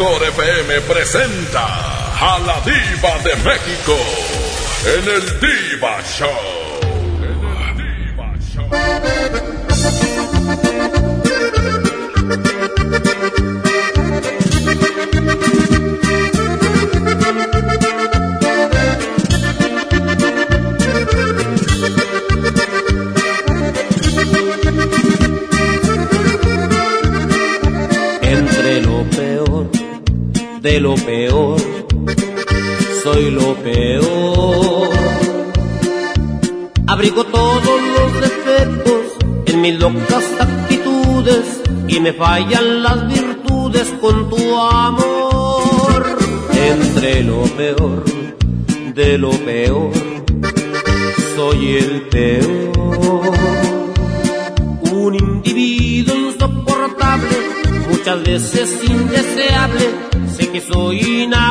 Mejor FM presenta a la diva de México en el Diva Show. Fallan las virtudes con tu amor. Entre lo peor de lo peor, soy el peor un individuo insoportable, muchas veces indeseable. Sé que soy inaguantable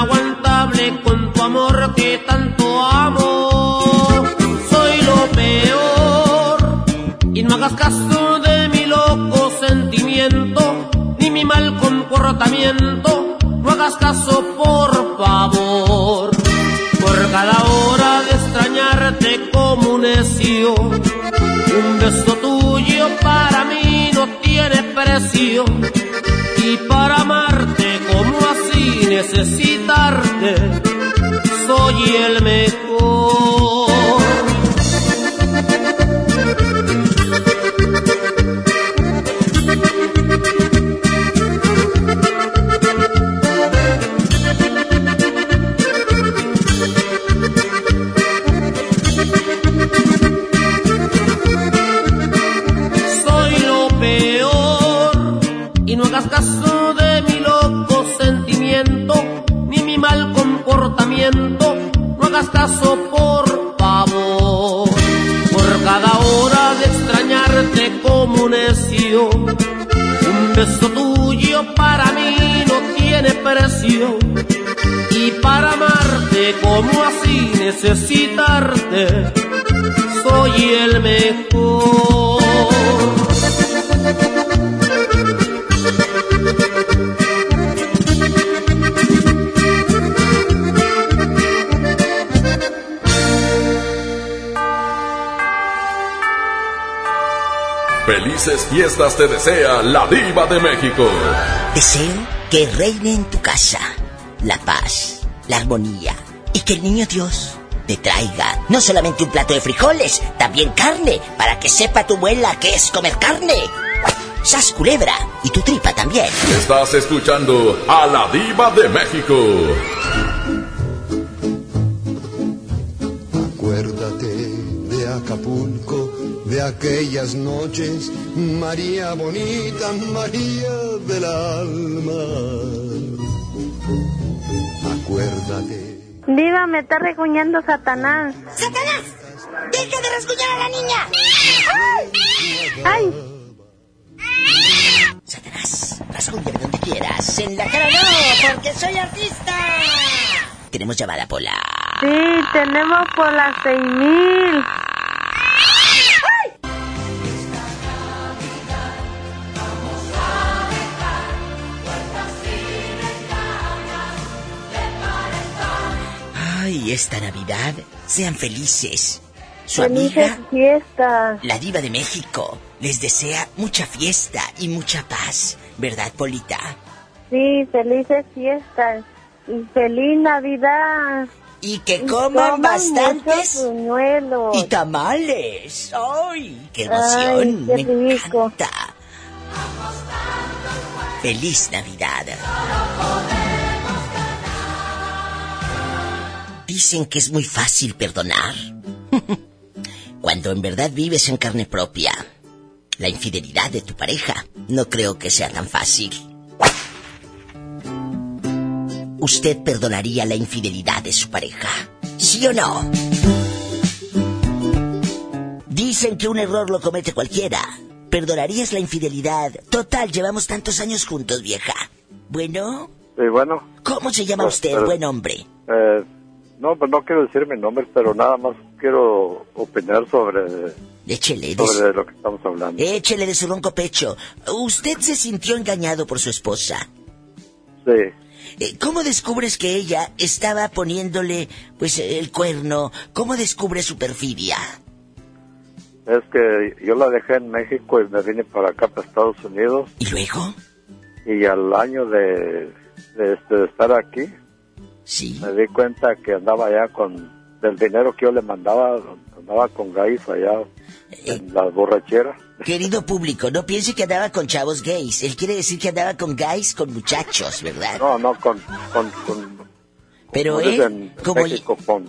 un beso tuyo para mí no tiene precio y para amarte como así necesitarte soy el mejor. Felices fiestas te desea la diva de México. Deseo que reine en tu casa la paz, la armonía y que el niño Dios te traiga no solamente un plato de frijoles, también carne, para que sepa tu abuela que es comer carne. Sas culebra y tu tripa también. Estás escuchando a la diva de México. Acuérdate de Acapulco, de aquellas noches, María bonita, María del alma. Acuérdate. Diva, me está reguñando Satanás. ¡Satanás! ¡Deja de rasguñar a la niña! ¡Ay! ¡Satanás! vas a golpearme donde quieras. En la cara no, porque soy artista. Tenemos llamada, Pola. Sí, tenemos por las seis mil. Ay, esta Navidad, sean felices. Su Felices amiga, fiestas. la diva de México, les desea mucha fiesta y mucha paz. ¿Verdad, Polita? Sí, felices fiestas. Y feliz Navidad. Y que coman bastantes buñuelos. y tamales. ¡Ay, qué emoción! Ay, qué Me rico. encanta. Feliz Navidad. Dicen que es muy fácil perdonar. Cuando en verdad vives en carne propia. La infidelidad de tu pareja no creo que sea tan fácil. ¿Usted perdonaría la infidelidad de su pareja? ¿Sí o no? Dicen que un error lo comete cualquiera. ¿Perdonarías la infidelidad? Total, llevamos tantos años juntos, vieja. Bueno, Sí, bueno, ¿cómo se llama usted, buen hombre? eh, no, pues no quiero decir mi nombre, pero nada más quiero opinar sobre, Échele de, su, sobre lo que estamos hablando. échele de su ronco pecho. ¿Usted se sintió engañado por su esposa? Sí, Eh, ¿Cómo descubres que ella estaba poniéndole, pues, el cuerno? ¿Cómo descubre su perfidia? es que yo la dejé en México y me vine para acá, para Estados Unidos, ¿Y luego? y al año de, de, este, de estar aquí, Sí. me di cuenta que andaba allá con, del dinero que yo le mandaba, andaba con gays allá en la borrachera. Querido público, no piense que andaba con chavos gays. Él quiere decir que andaba con gays, con muchachos, ¿verdad? No, no, con, con, con Pero él, como México, con,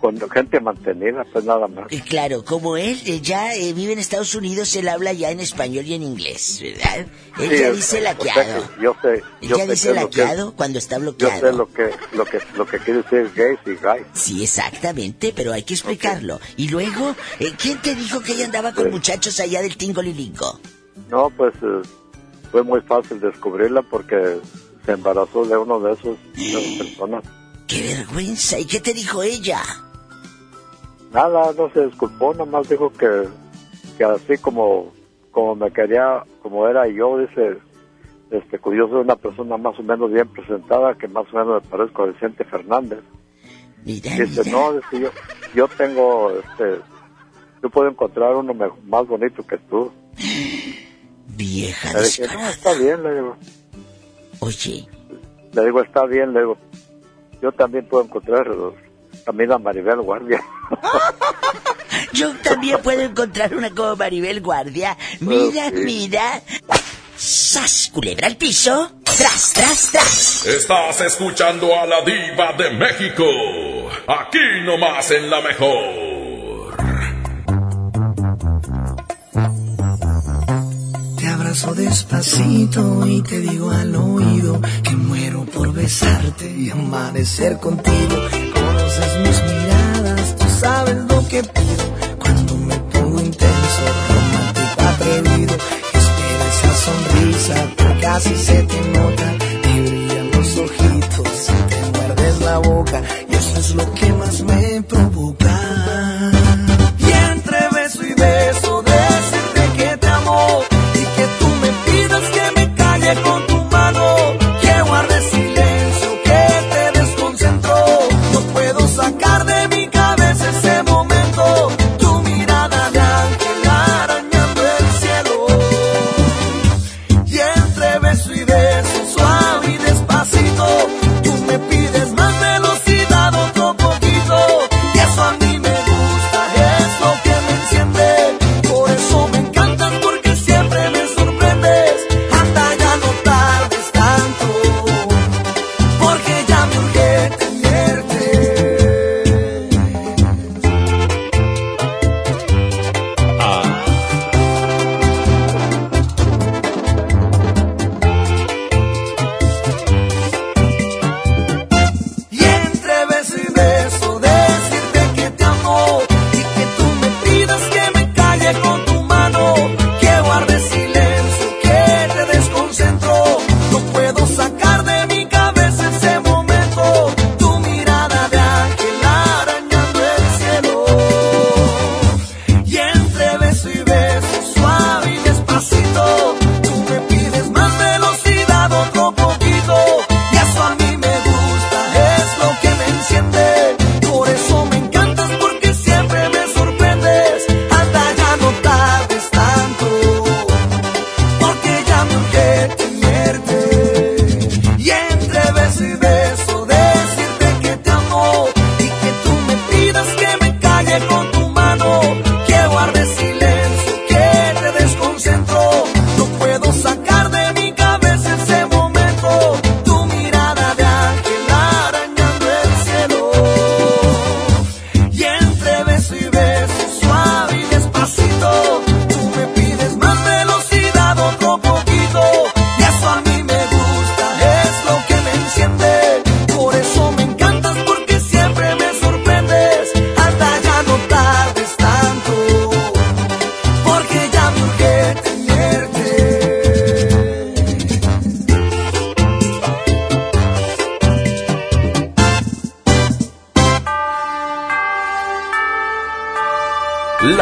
con gente mantenida, pues nada más. Eh, Claro, como él eh, ya eh, vive en Estados Unidos, él habla ya en español y en inglés, ¿verdad? Él Sí, ya dice o sea laqueado. yo sé, yo ya sé dice lo que laqueado cuando está Yo bloqueado. sé lo que, lo que, lo que quiere decir gays y guys. Sí, exactamente, pero hay que explicarlo. Y luego, eh, ¿quién te dijo que ella andaba con Sí. muchachos allá del Tingolilingo? No, pues eh, fue muy fácil descubrirla porque se embarazó de uno de esos de esas personas. ¡Qué vergüenza! ¿Y qué te dijo ella? Nada, no se disculpó, nomás dijo que, que así como, como me quería, como era yo, dice, este, que yo soy una persona más o menos bien presentada, que más o menos me parezco a Vicente Fernández. Mira, Dice, mira. no, dice, yo, yo tengo, este, yo puedo encontrar uno me- más bonito que tú. Vieja Le dije, no, está bien, le digo. Oye, Le digo, está bien, le digo, yo también puedo encontrar también a Maribel Guardia. yo también puedo encontrar una como Maribel Guardia. Mira, Ok. mira. ¡Sas! Culebra al piso. ¡Tras, tras, tras! Estás escuchando a la diva de México. Aquí nomás en la mejor. Te abrazo despacito y te digo al oído que muero por besarte y amanecer contigo. Mis miradas, tú sabes lo que pido cuando me pongo intenso, romántico, atrevido. Espero esa sonrisa que casi se te nota, te brillan los ojitos y te muerdes la boca y eso es lo que más me provoca. Y entre beso y beso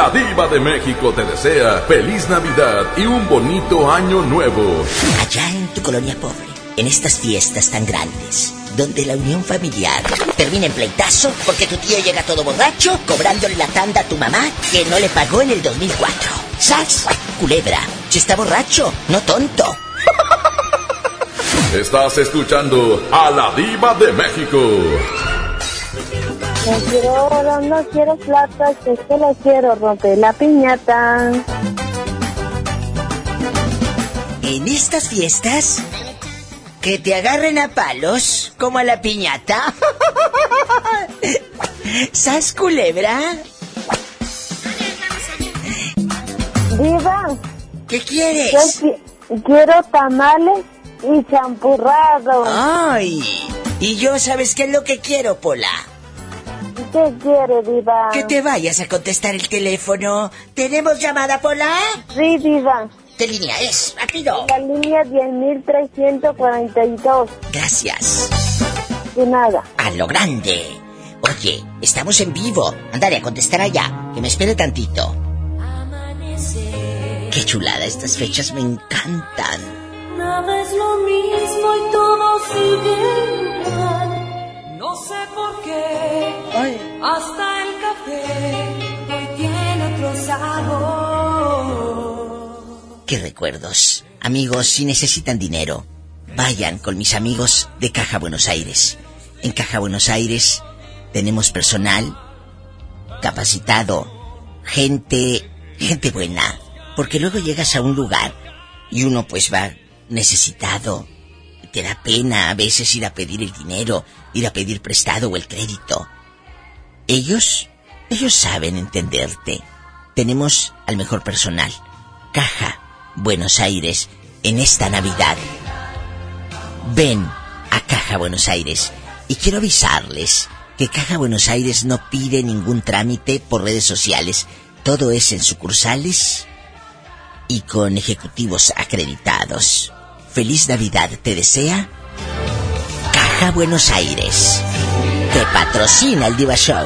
La Diva de México te desea feliz Navidad y un bonito año nuevo. Allá en tu colonia pobre, en estas fiestas tan grandes, donde la unión familiar termina en pleitazo porque tu tío llega todo borracho cobrándole la tanda a tu mamá que no le pagó en el 2004. ¿Sabes? Culebra, si está borracho, no tonto. Estás escuchando a la Diva de México. No quiero oro, no quiero plata, es que lo quiero romper la piñata. En estas fiestas, que te agarren a palos como a la piñata. ¿Sas culebra? Diva, ¿Qué yo quieres? qui- quiero tamales y champurrado. Ay, y yo sabes qué es lo que quiero, Pola. ¿Qué quiere, Diva? Que te vayas a contestar el teléfono. ¿Tenemos llamada, Pola? Sí, Diva. ¿Qué línea es? Rápido. La línea 10.342. Gracias. De nada. A lo grande. Oye, estamos en vivo. Ándale a contestar allá. Que me espere tantito. Qué chulada, estas fechas me encantan. Nada es lo mismo y todo sigue. No sé por qué. Hasta el café hoy tiene otro sabor. Qué recuerdos. Amigos, si necesitan dinero, vayan con mis amigos de Caja Buenos Aires. En Caja Buenos Aires tenemos personal capacitado, gente, gente buena. Porque luego llegas a un lugar y uno pues va necesitado. Te da pena a veces ir a pedir el dinero, ir a pedir prestado o el crédito. Ellos, ellos saben entenderte. Tenemos al mejor personal. Caja Buenos Aires en esta Navidad. Ven a Caja Buenos Aires y quiero avisarles que Caja Buenos Aires no pide ningún trámite por redes sociales. Todo es en sucursales y con ejecutivos acreditados. Feliz Navidad te desea Caja Buenos Aires. Te patrocina el Diva Show.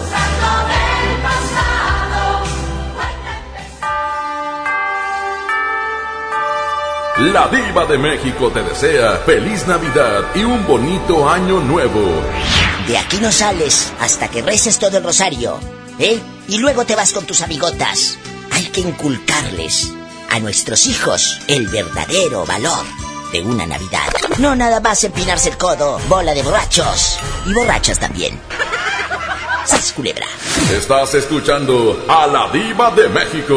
La Diva de México te desea feliz Navidad y un bonito año nuevo. De aquí no sales hasta que reces todo el rosario, ¿eh? Y luego te vas con tus amigotas. Hay que inculcarles a nuestros hijos el verdadero valor de una Navidad. No nada más empinarse el codo, bola de borrachos. Y borrachas también. ¡Sas culebra! Estás escuchando a la Diva de México.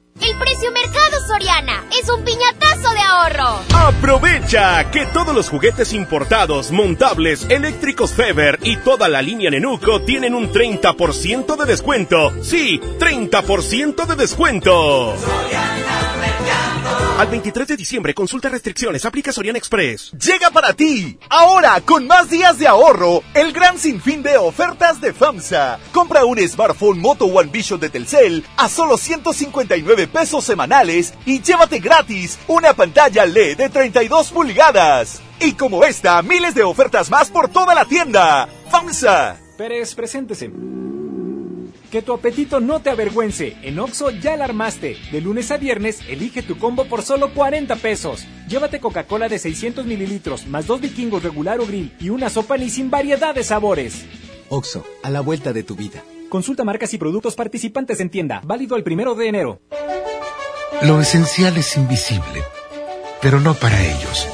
El precio mercado Soriana es un piñatazo de ahorro. Aprovecha que todos los juguetes importados, montables, eléctricos Feber y toda la línea Nenuco tienen un 30% de descuento. Sí, 30% de descuento. Al 23 de diciembre, consulta restricciones, aplica Sorian Express. Llega para ti, ahora con más días de ahorro, el gran sinfín de ofertas de FAMSA. Compra un smartphone Moto One Vision de Telcel a solo 159 pesos semanales y llévate gratis una pantalla LED de 32 pulgadas. Y como esta, miles de ofertas más por toda la tienda. FAMSA. Pérez, preséntese. Que tu apetito no te avergüence. En Oxo ya la armaste. De lunes a viernes, elige tu combo por solo 40 pesos. Llévate Coca-Cola de 600 mililitros, más dos vikingos regular o grill y una sopa ni sin variedad de sabores. Oxo, a la vuelta de tu vida. Consulta marcas y productos participantes en tienda. Válido el primero de enero. Lo esencial es invisible, pero no para ellos.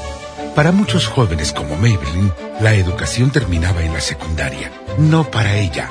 Para muchos jóvenes como Maybelline, la educación terminaba en la secundaria. No para ella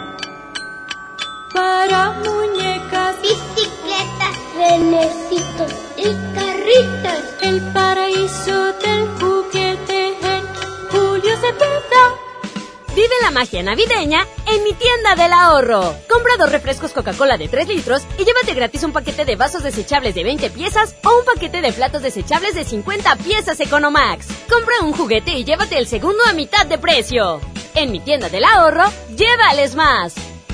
para muñecas, bicicletas, renecitos y carritos. El paraíso del juguete en Julio Cepeda. Vive la magia navideña en mi tienda del ahorro. Compra dos refrescos Coca-Cola de 3 litros y llévate gratis un paquete de vasos desechables de 20 piezas o un paquete de platos desechables de 50 piezas Economax. Compra un juguete y llévate el segundo a mitad de precio. En mi tienda del ahorro, llévales más.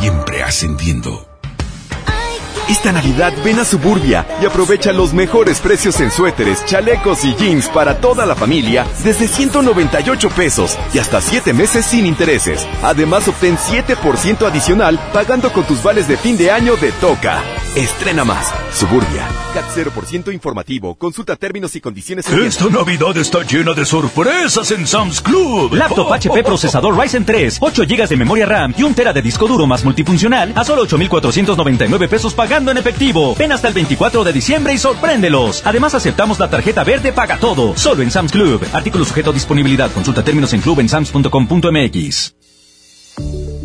Siempre ascendiendo. Esta Navidad ven a Suburbia y aprovecha los mejores precios en suéteres, chalecos y jeans para toda la familia desde 198 pesos y hasta 7 meses sin intereses. Además obtén 7% adicional pagando con tus vales de fin de año de Toca. Estrena más. Suburbia. CAT 0% informativo. Consulta términos y condiciones. Esta Navidad está llena de sorpresas en Sam's Club. Laptop HP procesador Ryzen 3, 8 GB de memoria RAM y un tera de disco duro más multifuncional a solo 8,499 pesos pagando en efectivo. Ven hasta el 24 de diciembre y sorpréndelos. Además aceptamos la tarjeta verde paga todo. Solo en Sam's Club. Artículo sujeto a disponibilidad. Consulta términos en club en sams.com.mx.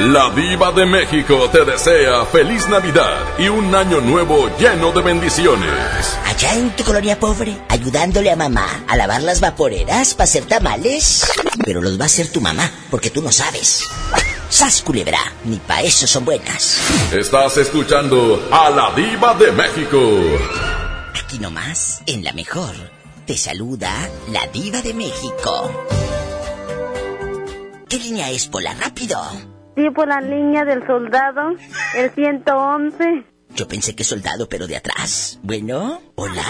La Diva de México te desea feliz Navidad y un año nuevo lleno de bendiciones. Allá en tu colonia pobre, ayudándole a mamá a lavar las vaporeras para hacer tamales. Pero los va a hacer tu mamá, porque tú no sabes. ¡Sas, culebra! Ni pa' eso son buenas. Estás escuchando a la Diva de México. Aquí nomás, en la mejor, te saluda la diva de México. ¿Qué línea es, Pola? ¡Rápido! Sí, por la línea del soldado, el 111. Yo pensé que soldado, pero de atrás. Bueno, hola.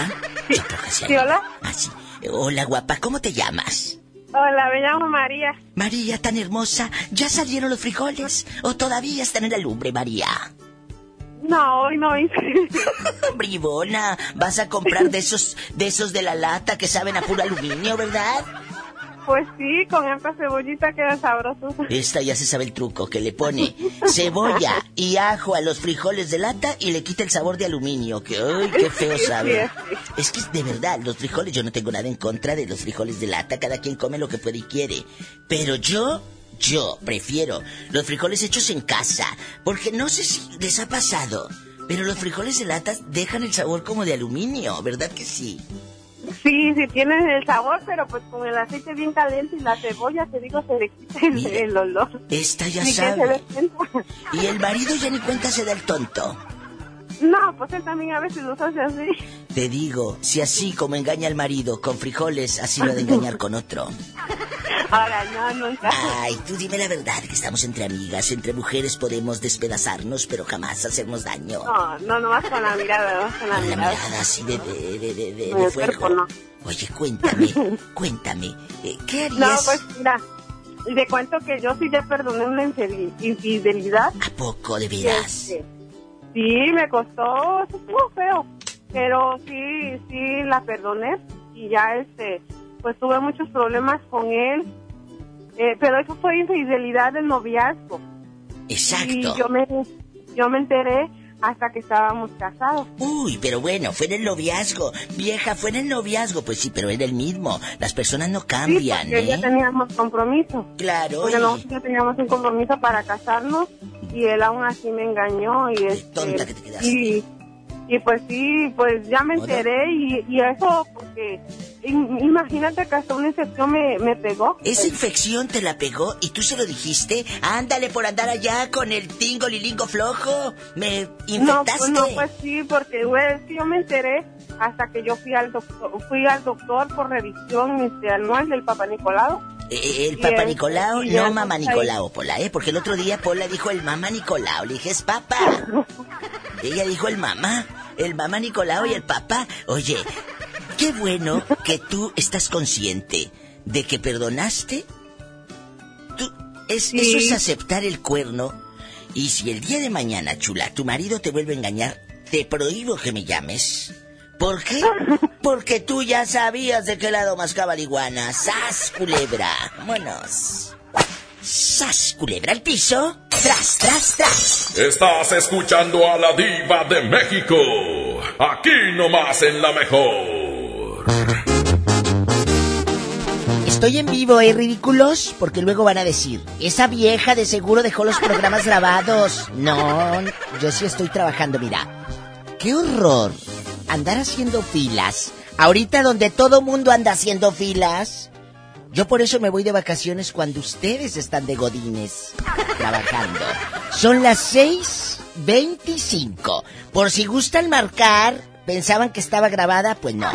¿Sí, hola? Ah, sí. Hola, guapa, ¿cómo te llamas? Hola, me llamo María. María, tan hermosa. ¿Ya salieron los frijoles? ¿O todavía están en la lumbre, María? No, hoy no hice. Bribona, vas a comprar de esos, de esos de la lata que saben a puro aluminio, ¿verdad? Pues sí, con esta cebollita queda sabroso. Esta ya se sabe el truco, que le pone cebolla y ajo a los frijoles de lata y le quita el sabor de aluminio, que ¡ay, qué feo sabe! Es que de verdad, los frijoles, yo no tengo nada en contra de los frijoles de lata, cada quien come lo que puede y quiere. Pero yo, yo prefiero los frijoles hechos en casa, porque no sé si les ha pasado, pero los frijoles de lata dejan el sabor como de aluminio, ¿verdad que sí? Sí, sí tienen el sabor, pero pues con el aceite bien caliente y la cebolla, te digo, se le quita el, el olor. Esta ya Ni sabe. Y el marido ya ni cuenta se da el tonto. No, pues él también a veces los hace así. Te digo, si así como engaña al marido con frijoles, así lo de engañar con otro. Ahora, no, nunca. Ay, tú dime la verdad, que estamos entre amigas, entre mujeres podemos despedazarnos, pero jamás hacernos daño. No, no, nomás con la mirada, nomás con la Con la mirada. mirada así de, de, de, de, de- fuego. cuerpo, no. Oye, cuéntame, cuéntame, eh, ¿qué No, harías? pues mira, te cuento que yo sí ya perdoné una infidelidad. ¿A poco, de veras? Este, Sí, me costó, estuvo feo, pero sí, sí la perdoné y ya este, pues tuve muchos problemas con él, eh, pero eso fue infidelidad del noviazgo. Exacto. Y yo me, yo me enteré hasta que estábamos casados. Uy, pero bueno, fue en el noviazgo. Vieja, fue en el noviazgo. Pues sí, pero era el mismo. Las personas no cambian, sí, porque ya ¿eh? teníamos compromiso. Claro. Y- nosotros ya teníamos un compromiso para casarnos y él aún así me engañó y este, tonta que te quedaste. y, y pues sí, pues ya me enteré y, y eso porque im- imagínate que hasta una infección me, me pegó. Esa infección te la pegó y tú se lo dijiste. Ándale por andar allá con el tingo lilingo flojo. Me No, infectaste. pues no, pues sí, porque güey, es que yo me enteré hasta que yo fui al doctor, fui al doctor por revisión este, anual del Papa Nicolau. Eh, el Papa es- Nicolau, y ya no Mamá. Nicolau, Pola, ¿eh? Porque el otro día Pola dijo el Mamá Nicolau. Le dije, es Papa. Ella dijo el Mamá, el Mamá Nicolau y el Papá. Oye, qué bueno que tú estás consciente de que perdonaste. Tú, es, Eso es aceptar el cuerno. Y si el día de mañana, chula, tu marido te vuelve a engañar, te prohíbo que me llames. ¿Por qué? Porque tú ya sabías de qué lado mascaba la iguana. ¡Sas, culebra! ¡Vámonos! ¡Sas, culebra al piso! ¡Tras, tras, tras! Estás escuchando a la diva de México. Aquí nomás en la mejor. Estoy en vivo, ¿eh, ridículos? Porque luego van a decir, esa vieja de seguro dejó los programas grabados. No, yo sí estoy trabajando, mira. ¡Qué horror! Andar haciendo filas. Ahorita donde todo mundo anda haciendo filas. Yo por eso me voy de vacaciones cuando ustedes están de godines trabajando. Son las 6.25. Por si gustan marcar, pensaban que estaba grabada, pues no.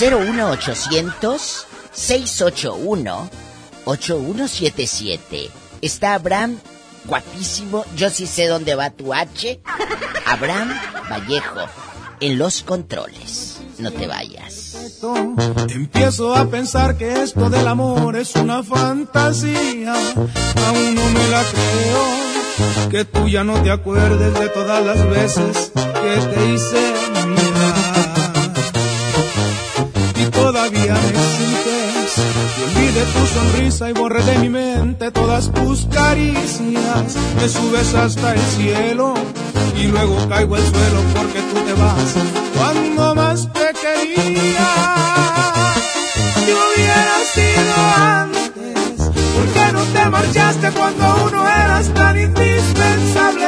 01800 681 8177. Está Abraham, guapísimo. Yo sí sé dónde va tu H. Abraham Vallejo, en los controles. No te vayas. Empiezo a pensar que esto del amor es una fantasía. Aún no me la creo. Que tú ya no te acuerdes de todas las veces que te hice mirar. Y todavía me que olvide tu sonrisa y borre de mi mente todas tus caricias. Me subes hasta el cielo y luego caigo al suelo porque tú te vas cuando más te quería. Si hubiera sido antes, ¿por qué no te marchaste cuando aún no eras tan indispensable?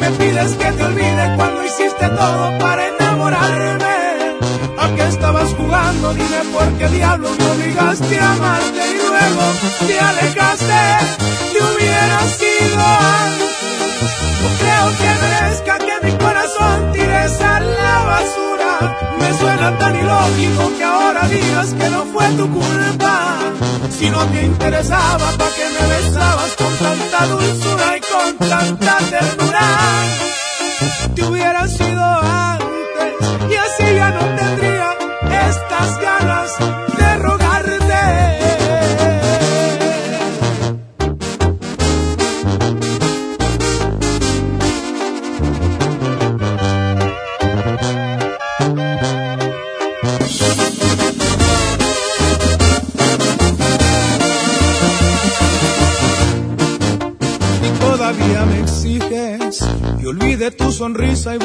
Me pides que te olvide cuando hiciste todo para enamorarme. ¿A qué estabas jugando? Dime por qué diablos me obligaste a amarte y luego te alejaste. Si hubiera sido antes, no creo que merezca que mi corazón tires a la basura. Me suena tan ilógico que ahora digas que no fue tu culpa. Si no te interesaba, ¿para qué me besabas con tanta dulzura y con tanta ternura? Te hubiera sido antes y así ya no tendría las ganas de rogarte. Todavía me exiges que olvide tu sonrisa y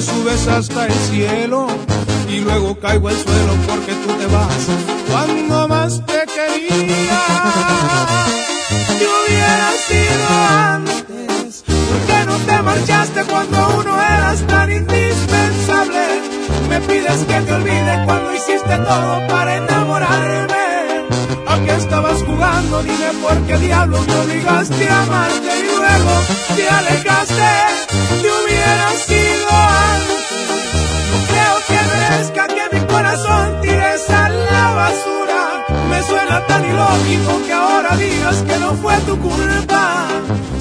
Subes hasta el cielo y luego caigo al suelo porque tú te vas cuando más te quería. Te hubiera sido antes, porque no te marchaste cuando uno eras tan indispensable. Me pides que te olvide cuando hiciste todo para enamorarme. ¿A qué estabas jugando? Dime por qué diablos me obligaste a amarte y luego te alejaste. Corazón a la basura. Me suena tan ilógico que ahora digas que no fue tu culpa.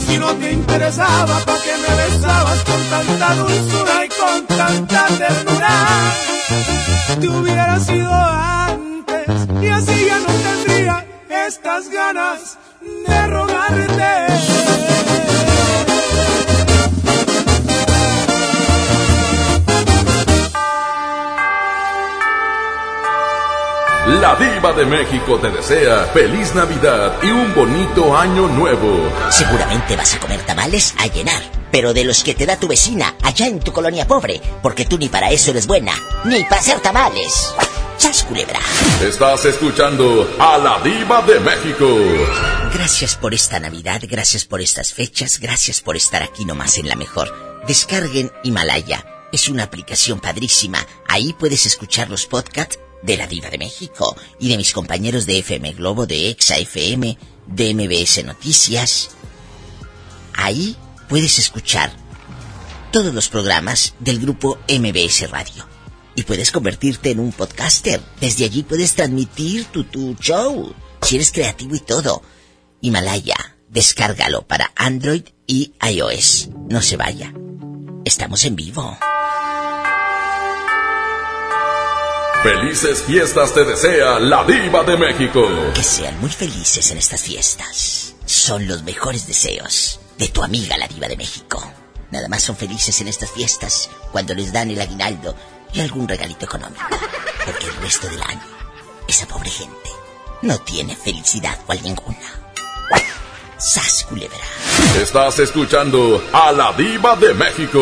Si no te interesaba, ¿para qué me besabas con tanta dulzura y con tanta ternura? Te hubiera sido antes y así ya no tendría estas ganas de rogarte. La diva de México te desea feliz Navidad y un bonito año nuevo. Seguramente vas a comer tamales a llenar, pero de los que te da tu vecina allá en tu colonia pobre, porque tú ni para eso eres buena, ni para hacer tamales. ¡Sas culebra! Estás escuchando a la diva de México. Gracias por esta Navidad, gracias por estas fechas, gracias por estar aquí nomás en la mejor. Descarguen Himalaya. Es una aplicación padrísima. Ahí puedes escuchar los podcasts de la Diva de México y de mis compañeros de FM Globo, de Exa FM, de MBS Noticias. Ahí puedes escuchar todos los programas del grupo MBS Radio. Y puedes convertirte en un podcaster. Desde allí puedes transmitir tu, tu show. Si eres creativo y todo. Himalaya, descárgalo para Android y iOS. No se vaya. Estamos en vivo. Felices fiestas te desea la diva de México. Que sean muy felices en estas fiestas. Son los mejores deseos de tu amiga la diva de México. Nada más son felices en estas fiestas cuando les dan el aguinaldo y algún regalito económico. Porque el resto del año, esa pobre gente no tiene felicidad cual ninguna. ¡Sas, culebra! Estás escuchando a la diva de México.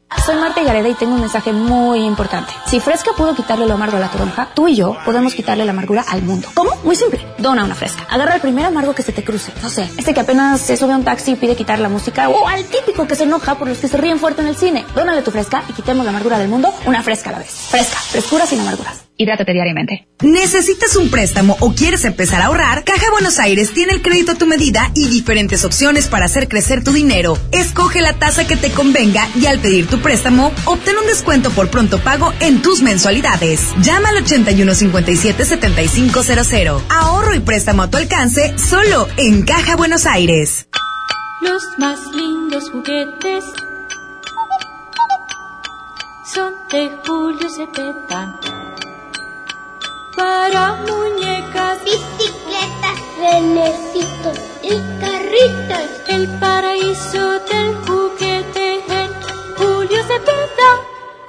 Soy Marta Gareda y tengo un mensaje muy importante. Si Fresca pudo quitarle lo amargo a la toronja, tú y yo podemos quitarle la amargura al mundo. ¿Cómo? Muy simple. Dona una Fresca. Agarra el primer amargo que se te cruce. No sé, este que apenas se sube a un taxi y pide quitar la música. O al típico que se enoja por los que se ríen fuerte en el cine. Dónale tu Fresca y quitemos la amargura del mundo una Fresca a la vez. Fresca. Frescura sin amarguras. Hidrátate diariamente. ¿Necesitas un préstamo o quieres empezar a ahorrar? Caja Buenos Aires tiene el crédito a tu medida y diferentes opciones para hacer crecer tu dinero. Escoge la tasa que te convenga y al pedir tu préstamo, obtén un descuento por pronto pago en tus mensualidades. Llama al 8157-7500. Ahorro y préstamo a tu alcance solo en Caja Buenos Aires. Los más lindos juguetes son de Julio Cepeda. Para muñecas, bicicletas, renecitos y carritas. El paraíso del juguete Julio Cepeda.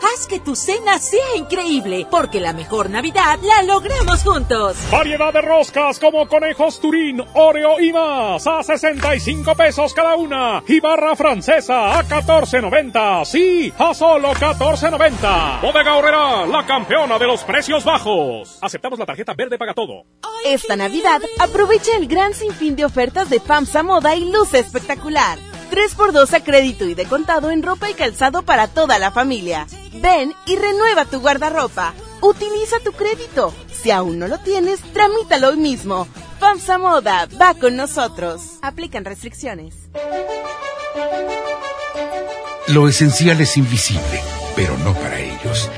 Haz que tu cena sea increíble, porque la mejor Navidad la logramos juntos. Variedad de roscas como conejos Turín, Oreo y más a 65 pesos cada una y barra francesa a 14.90. Sí, a solo 14.90. Bodega Horrera, la campeona de los precios bajos. Aceptamos la tarjeta verde paga todo. Esta Navidad aprovecha el gran sinfín de ofertas de FAMSA Moda y luce espectacular. 3x2 a crédito y de contado en ropa y calzado para toda la familia. Ven y renueva tu guardarropa. Utiliza tu crédito. Si aún no lo tienes, tramítalo hoy mismo. FAMSA Moda, va con nosotros. Aplican restricciones. Lo esencial es invisible, pero no para ellos.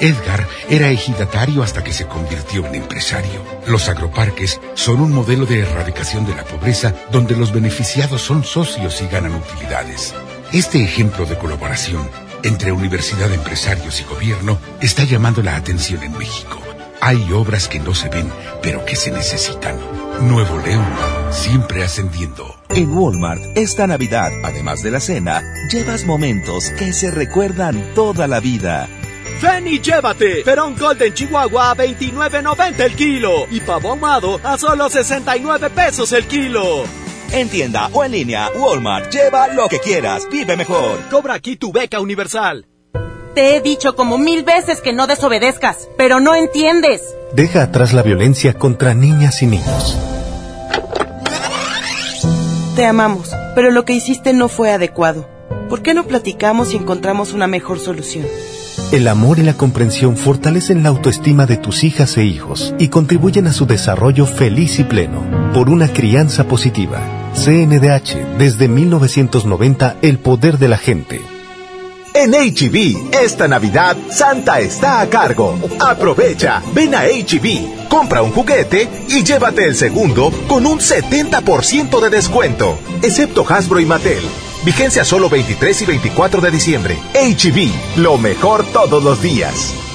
Edgar era ejidatario hasta que se convirtió en empresario. Los agroparques son un modelo de erradicación de la pobreza donde los beneficiados son socios y ganan utilidades. Este ejemplo de colaboración entre universidad, empresarios y gobierno está llamando la atención en México. Hay obras que no se ven, pero que se necesitan. Nuevo León, siempre ascendiendo. En Walmart, esta Navidad, además de la cena, llevas momentos que se recuerdan toda la vida. Ven y llévate Perón Golden Chihuahua a 29.90 el kilo y pavo ahumado a solo 69 pesos el kilo. En tienda o en línea, Walmart, lleva lo que quieras, vive mejor. Cobra aquí tu beca universal. Te he dicho como mil veces que no desobedezcas, pero no entiendes. Deja atrás la violencia contra niñas y niños. Te amamos, pero lo que hiciste no fue adecuado. ¿Por qué no platicamos y encontramos una mejor solución? El amor y la comprensión fortalecen la autoestima de tus hijas e hijos y contribuyen a su desarrollo feliz y pleno por una crianza positiva. CNDH, desde 1990, el poder de la gente. En HB, esta Navidad, Santa está a cargo. Aprovecha, ven a HB, compra un juguete y llévate el segundo con un 70% de descuento, excepto Hasbro y Mattel. Vigencia solo 23 y 24 de diciembre. HB, lo mejor todos los días.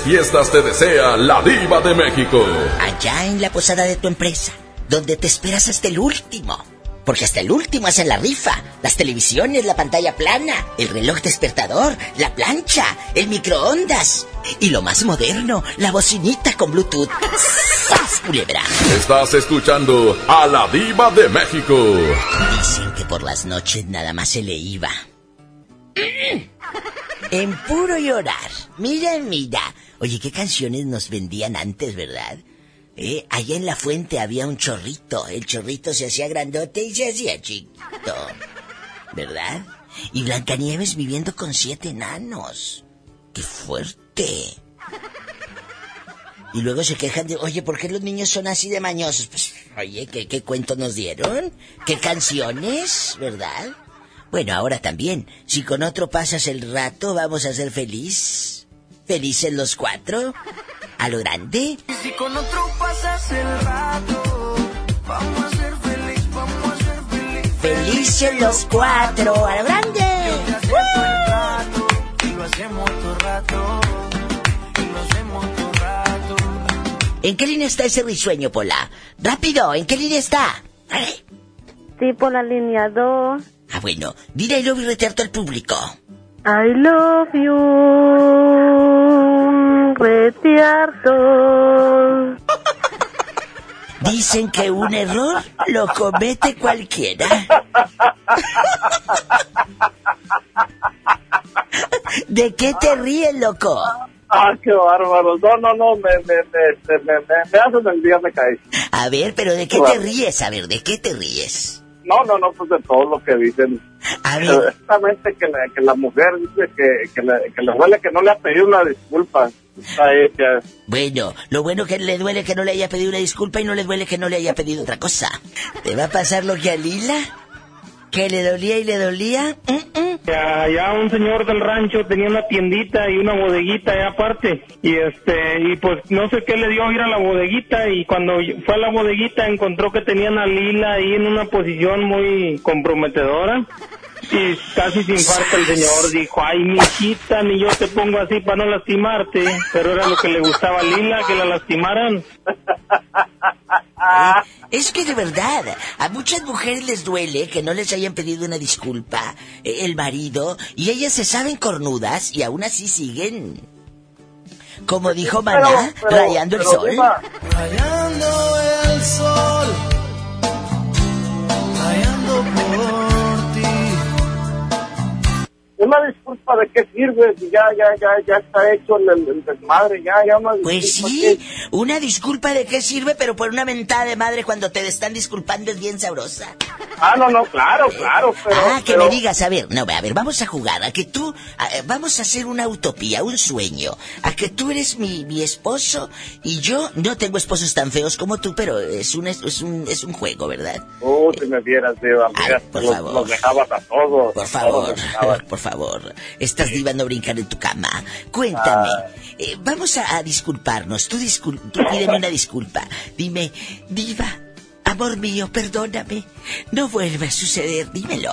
Felices fiestas te desea la diva de México. Allá en la posada de tu empresa, donde te esperas hasta el último. Porque hasta el último hacen la rifa. Las televisiones, la pantalla plana, el reloj despertador, la plancha, el microondas. Y lo más moderno, la bocinita con Bluetooth. ¡Sas, culebra! Estás escuchando a la diva de México. Dicen que por las noches nada más se le iba. En puro llorar. Mira, mira. Oye, ¿qué canciones nos vendían antes, verdad? Eh, allá en la fuente había un chorrito. El chorrito se hacía grandote y se hacía chiquito. ¿Verdad? Y Blancanieves viviendo con siete enanos. ¡Qué fuerte! Y luego se quejan de, oye, ¿por qué los niños son así de mañosos? Pues, oye, ¿qué, qué cuentos nos dieron? ¿Qué canciones? ¿Verdad? Bueno, ahora también, si con otro pasas el rato, vamos a ser feliz. ¿Felices los cuatro? ¿A lo grande? Si con otro pasas el rato, vamos a ser feliz, vamos a ser feliz. ¡Felices los cuatro! ¡A lo grande! Y lo hacemos todo rato, y lo hacemos todo rato. ¿En qué línea está ese risueño, Pola? Rápido, ¿en qué línea está? Dale. Sí, por la línea 2. Ah, bueno, dile I love you retearto al público. I love you, retiarto. Dicen que un error lo comete cualquiera. ¿De qué te ríes, loco? Ah, qué bárbaro. No, no, no, me, me, me, me, me, me hacen el día, me caí. A ver, pero ¿de qué te ríes? A ver, ¿de qué te ríes? No, no, no, pues de todo lo que dicen. A ver. Exactamente que la, que la mujer dice que, que, le, que le duele que no le ha pedido una disculpa. Bueno, lo bueno que le duele que no le haya pedido una disculpa y no le duele que no le haya pedido otra cosa. ¿Te va a pasar lo que a Lila? ¿Que le dolía y le dolía? Mm, mm. Allá un señor del rancho tenía una tiendita y una bodeguita allá aparte. Y este, y pues no sé qué le dio ir a la bodeguita y cuando fue a la bodeguita encontró que tenían a Lila ahí en una posición muy comprometedora. Y casi sin falta el señor dijo, ay, mijita, ni yo te pongo así para no lastimarte. Pero era lo que le gustaba a Lila, que la lastimaran. Es que de verdad, a muchas mujeres les duele que no les hayan pedido una disculpa eh, el marido y ellas se saben cornudas y aún así siguen. Como dijo Maná, Pero- pero- rayando el pero, sol. Rayando el sol, Una disculpa de qué sirve, si ya, ya, ya, ya está hecho el, el- desmadre, ya, ya una Pues sí, que- una disculpa de qué sirve, pero por una mentada de madre cuando te están disculpando es bien sabrosa. Ah, no, no, claro, claro, pero... ah, que pero- me digas, a ver, no, a ver, vamos a jugar, a que tú, a- eh, vamos a hacer una utopía, un sueño, a que tú eres mi, mi esposo y yo no tengo esposos tan feos como tú, pero es un, es un, es un juego, ¿verdad? Oh, si me vieras, Diva, por los, favor. los dejabas a todos. Por todos favor, por favor. Estas divas no brincan en tu cama. Cuéntame. Ah. eh, vamos a, a disculparnos. Tú, discul tú pídeme una disculpa. Dime, diva, amor mío, perdóname. No vuelve a suceder, dímelo.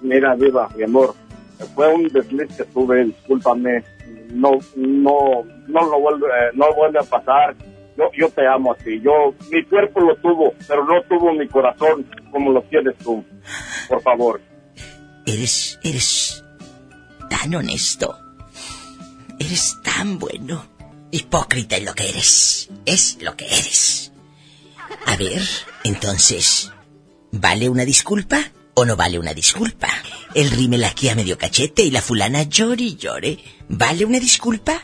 Mira, Diva, mi amor, fue un desliz que tuve, discúlpame, no, no, no lo vuelve, eh, no vuelve a pasar. Yo, yo te amo así, yo, mi cuerpo lo tuvo, pero no tuvo mi corazón como lo tienes tú. Por favor. Eres, eres tan honesto. Eres tan bueno. Hipócrita es lo que eres. Es lo que eres. A ver, entonces, ¿vale una disculpa o no vale una disculpa? El rímel aquí a medio cachete y la fulana llore y llore. ¿Vale una disculpa?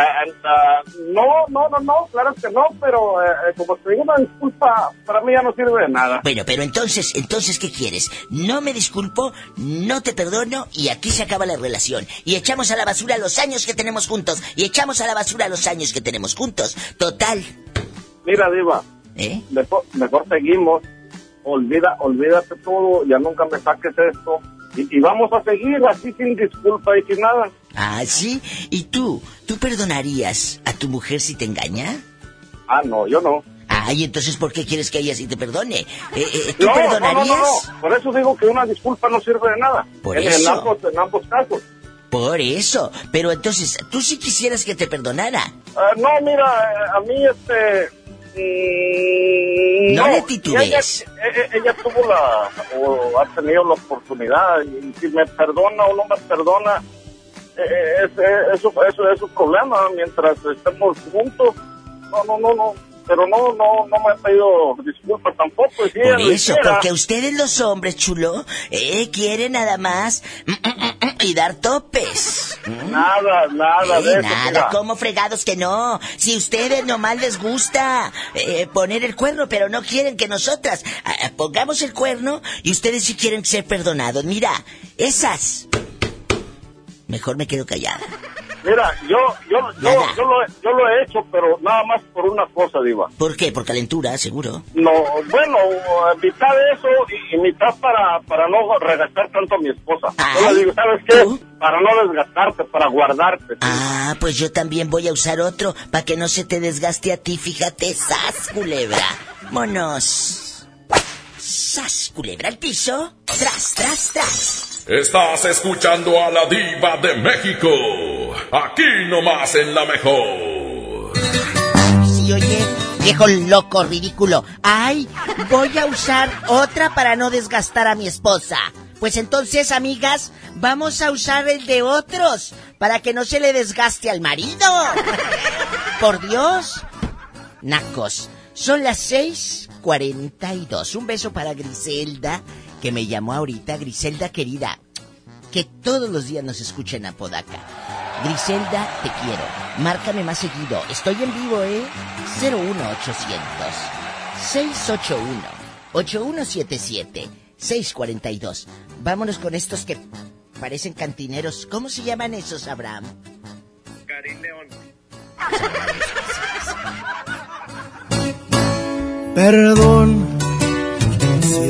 Ah, no, no, no, no, claro que no, pero eh, eh, como te digo, una disculpa para mí ya no sirve de nada. Bueno, pero entonces, entonces, ¿qué quieres? No me disculpo, no te perdono y aquí se acaba la relación. Y echamos a la basura los años que tenemos juntos. Y echamos a la basura los años que tenemos juntos. Total. Mira, Diva, ¿Eh? mejor, mejor seguimos, olvida, olvídate todo, ya nunca me saques esto, y, y vamos a seguir así sin disculpa y sin nada. Ah, sí. ¿Y tú? ¿Tú perdonarías a tu mujer si te engaña? Ah, no, yo no. Ah, y entonces ¿por qué quieres que ella sí te perdone? Eh, eh, ¿Tú No, no, no, perdonarías? no, no, por eso digo que una disculpa no sirve de nada. Por en, en eso. ambos, en ambos casos. Por eso. Pero entonces, ¿tú sí quisieras que te perdonara? Ah, no, mira, eh, a mí este... mm, No le y titubees. Ella, ella- ella tuvo la, o ha tenido la oportunidad, y si me perdona o no me perdona, eh, eh, eh, eso, eso es su problema, mientras estemos juntos, no, no, no, no, pero no, no, no me ha pedido disculpas tampoco. si Por eso, porque ustedes los hombres, chulo, eh, quieren nada más mm, mm, mm, y dar topes. Nada, nada Eh, de eso, nada, mira. como fregados que no. Si ustedes nomás les gusta eh, poner el cuerno, pero no quieren que nosotras ah, pongamos el cuerno y ustedes sí quieren ser perdonados. Mira, esas. Mejor me quedo callada. Mira, yo, yo, yo, yo, lo, he- yo lo he hecho, pero nada más por una cosa, Diva. ¿Por qué? Por calentura, seguro. No, bueno, mitad de eso y, y mitad para, para no regastar tanto a mi esposa. yo le digo, ¿sabes qué? Para no desgastarte, para guardarte. Ah, pues yo también voy a usar otro para que no se te desgaste a ti, fíjate. ¡Sas, culebra! ¡Monos! ¡Sas, culebra al piso! ¡Tras, tras, tras! Estás escuchando a la diva de México. Aquí nomás en la mejor. Sí, oye, viejo loco, ridículo. ¡Ay! Voy a usar otra para no desgastar a mi esposa. Pues entonces, amigas, vamos a usar el de otros para que no se le desgaste al marido. Por Dios. Nacos, son las 6:42. Un beso para Griselda, que me llamó ahorita. Griselda querida, que todos los días nos escuchen a Podaca. Griselda, te quiero. Márcame más seguido. Estoy en vivo, ¿eh? 01800 681 8177 642. Vámonos con estos que parecen cantineros. ¿Cómo se llaman esos, Abraham? Karim León. Perdón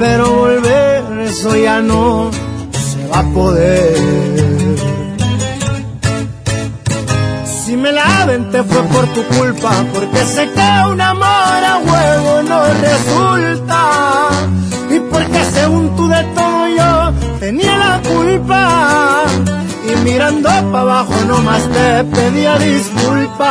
pero volver eso ya no se va a poder. Si me la te fue por tu culpa, porque sé que un amor a huevo no resulta. Y porque según tú de todo yo tenía la culpa. Y mirando para abajo nomás te pedía disculpas.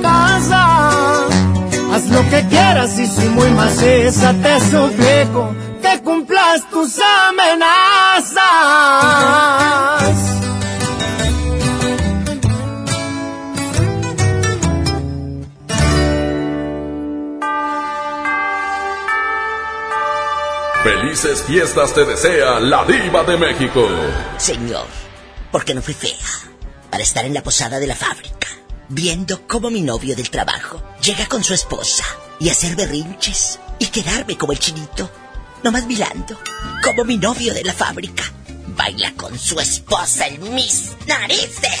casa. Haz lo que quieras y si muy maciza te suplico que cumplas tus amenazas. Felices fiestas te desea la diva de México. Señor, ¿por qué no fui fea? Para estar en la posada de la fábrica viendo cómo mi novio del trabajo llega con su esposa y hacer berrinches y quedarme como el chinito, nomás mirando como mi novio de la fábrica baila con su esposa en mis narices.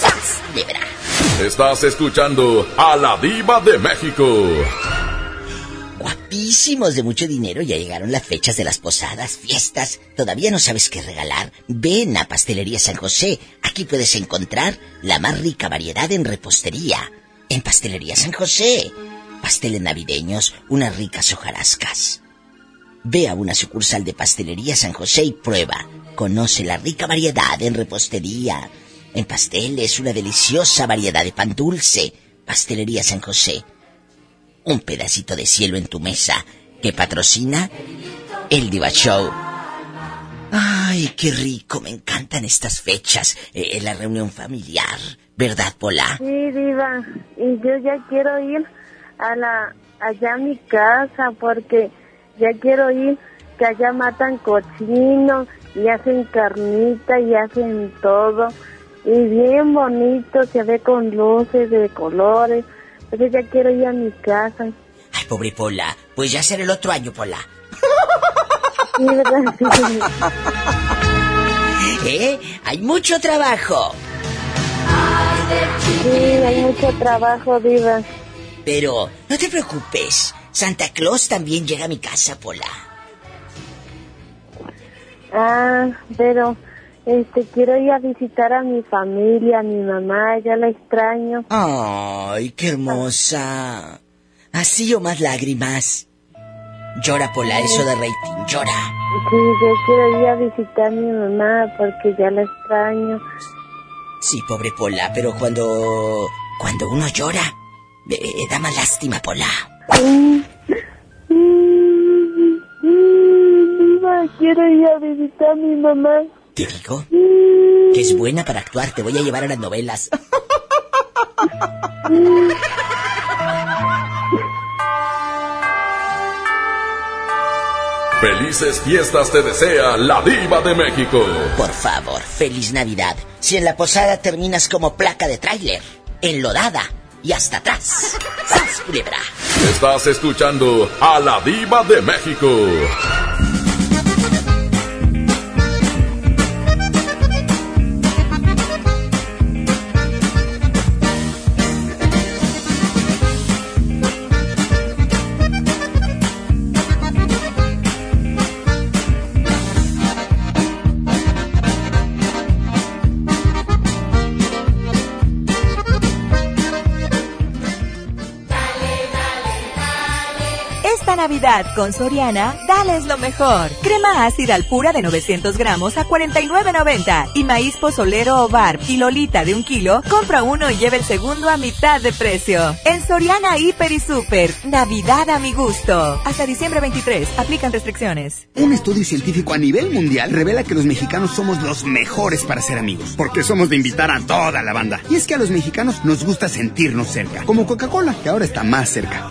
¡Sas, Estás escuchando a la diva de México guapísimos de mucho dinero. Ya llegaron las fechas de las posadas, fiestas. Todavía no sabes qué regalar. Ven a Pastelería San José. Aquí puedes encontrar la más rica variedad en repostería. En Pastelería San José. Pasteles navideños, unas ricas hojarascas. Ve a una sucursal de Pastelería San José y prueba. Conoce la rica variedad en repostería. En pasteles, una deliciosa variedad de pan dulce. Pastelería San José un pedacito de cielo en tu mesa que patrocina el Diva Show. Ay, qué rico, me encantan estas fechas, eh, la reunión familiar, ¿verdad, Pola? Sí, Diva, y yo ya quiero ir a la, allá a mi casa porque ya quiero ir, que allá matan cochino y hacen carnita y hacen todo, y bien bonito, se ve con luces de colores, entonces ya quiero ir a mi casa. Ay, pobre Pola. Pues ya será el otro año, Pola. ¿Eh? Hay mucho trabajo. Sí, hay mucho trabajo, Diva. Pero no te preocupes. Santa Claus también llega a mi casa, Pola. Ah, pero este, quiero ir a visitar a mi familia, a mi mamá, ya la extraño. Ay, qué hermosa. Así o más lágrimas. Llora, Pola, eso de rating, llora. Sí, yo quiero ir a visitar a mi mamá porque ya la extraño. Sí, pobre Pola, pero cuando... cuando uno llora, eh, da más lástima, Pola. quiero ir a visitar a mi mamá. ¿Te digo? Que es buena para actuar. Te voy a llevar a las novelas. Felices fiestas te desea la diva de México. Por favor, feliz Navidad. Si en la posada terminas como placa de tráiler, enlodada, y hasta atrás. ¡Sas, culebra! Estás escuchando a la diva de México. Con Soriana, dales lo mejor. Crema ácida al pura de 900 gramos a 49.90 y maíz pozolero o barb y lolita de un kilo, compra uno y lleva el segundo a mitad de precio. En Soriana Hiper y Super, Navidad a mi gusto. Hasta diciembre 23, aplican restricciones. Un estudio científico a nivel mundial revela que los mexicanos somos los mejores para ser amigos, porque somos de invitar a toda la banda. Y es que a los mexicanos nos gusta sentirnos cerca, como Coca-Cola, que ahora está más cerca.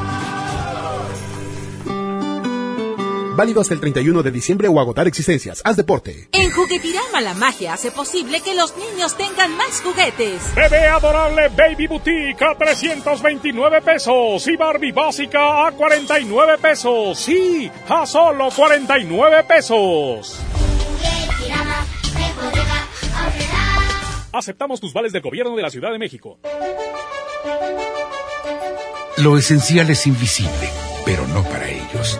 Válido hasta el 31 de diciembre o agotar existencias. Haz deporte. En Juguetirama la magia hace posible que los niños tengan más juguetes. Bebé adorable Baby Boutique a 329 pesos y Barbie básica a 49 pesos. Sí, a solo 49 pesos. Aceptamos tus vales del gobierno de la Ciudad de México. Lo esencial es invisible, pero no para ellos.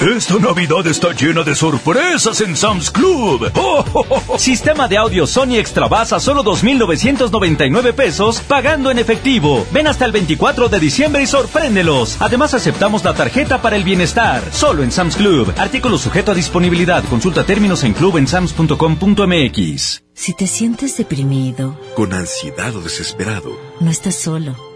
Esta Navidad está llena de sorpresas en Sam's Club. ¡Oh, oh, oh! Sistema de audio Sony Extra Bass a solo 2.999 pesos pagando en efectivo. Ven hasta el 24 de diciembre y sorpréndelos. Además aceptamos la tarjeta para el bienestar. Solo en Sam's Club. Artículo sujeto a disponibilidad. Consulta términos en clubensams.com.mx. Si te sientes deprimido, con ansiedad o desesperado, no estás solo.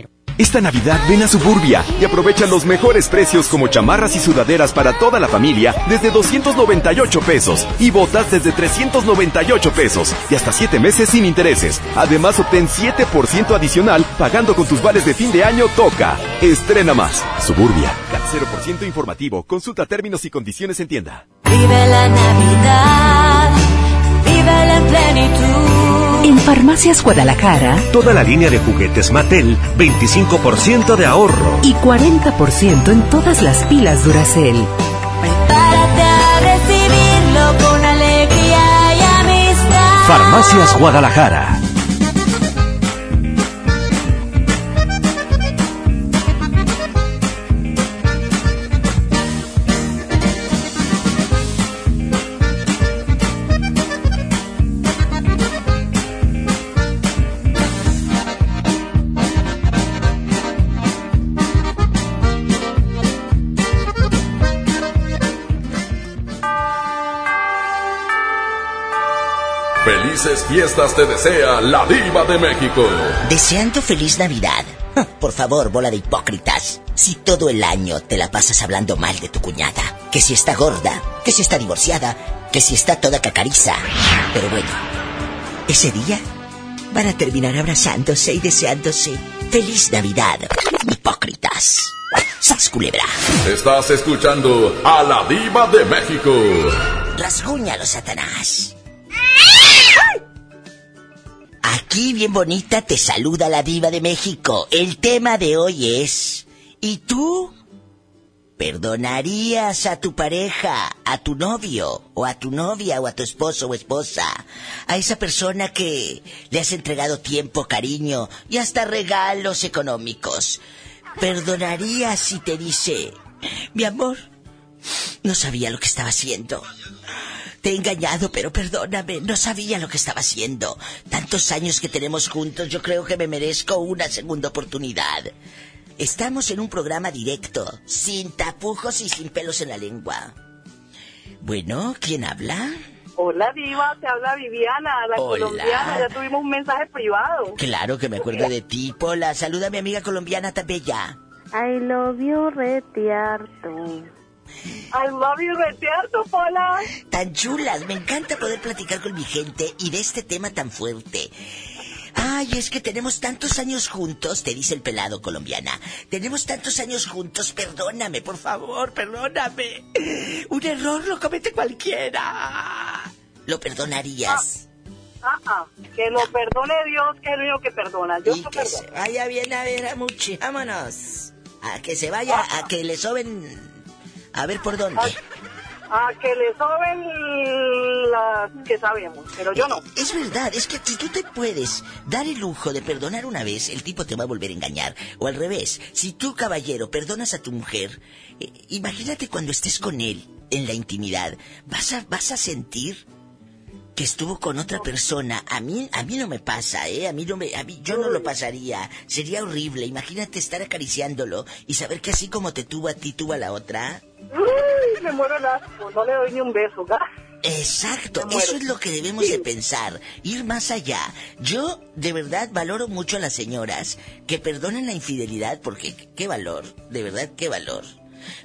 Esta Navidad ven a Suburbia y aprovecha los mejores precios como chamarras y sudaderas para toda la familia desde 298 pesos y botas desde 398 pesos y hasta 7 meses sin intereses. Además obtén 7% adicional pagando con tus vales de fin de año Toca. Estrena más. Suburbia. CAT 0% informativo. Consulta términos y condiciones en tienda. Vive la Navidad. Vive la plenitud. En Farmacias Guadalajara, toda la línea de juguetes Mattel, 25% de ahorro. Y 40% en todas las pilas Duracell. Prepárate a recibirlo con alegría y amistad. Farmacias Guadalajara. Felices fiestas te desea la diva de México. Deseando feliz Navidad. Por favor, bola de hipócritas. Si todo el año te la pasas hablando mal de tu cuñada, que si está gorda, que si está divorciada, que si está toda cacariza. Pero bueno, ese día van a terminar abrazándose y deseándose feliz Navidad. Hipócritas. ¡Sas culebra! Estás escuchando a la diva de México. Rasguñalo, Satanás. Aquí bien bonita te saluda la diva de México. El tema de hoy es... ¿Y tú? ¿Perdonarías a tu pareja, a tu novio, o a tu novia, o a tu esposo o esposa? A esa persona que le has entregado tiempo, cariño y hasta regalos económicos. ¿Perdonarías si te dice, mi amor, no sabía lo que estaba haciendo? Te he engañado, pero perdóname, no sabía lo que estaba haciendo. Tantos años que tenemos juntos, yo creo que me merezco una segunda oportunidad. Estamos en un programa directo, sin tapujos y sin pelos en la lengua. Bueno, ¿quién habla? Hola, Diva, te habla Viviana, la Hola. colombiana. Ya tuvimos un mensaje privado. Claro que me acuerdo de ti, Pola. Saluda a mi amiga colombiana tan bella. I love you, retiarto. I love you, retiarto, Pola. Tan chulas, me encanta poder platicar con mi gente y de este tema tan fuerte. Ay, es que tenemos tantos años juntos, te dice el pelado colombiana. Tenemos tantos años juntos, perdóname, por favor, perdóname. Un error lo comete cualquiera. ¿Lo perdonarías? Ah, ah, que lo perdone Dios, que es el único que perdona. Yo Y lo que perdono. se vaya bien a ver a Muchi. Vámonos. A que se vaya, a que le soben. A ver por dónde. A que le soben las que sabemos, pero yo no. Es verdad, es que si tú te puedes dar el lujo de perdonar una vez, el tipo te va a volver a engañar. O al revés, si tú, caballero, perdonas a tu mujer, eh, imagínate cuando estés con él en la intimidad, vas a, vas a sentir que estuvo con otra persona. A mí, a mí no me pasa, ¿eh? A mí no me, a mí, yo no lo pasaría. Sería horrible. Imagínate estar acariciándolo y saber que así como te tuvo a ti, tuvo a la otra. Uy, me muero el asco, no le doy ni un beso, ¿ga? Exacto, eso es lo que debemos de pensar, ir más allá. Yo de verdad valoro mucho a las señoras que perdonan la infidelidad porque qué valor, de verdad qué valor.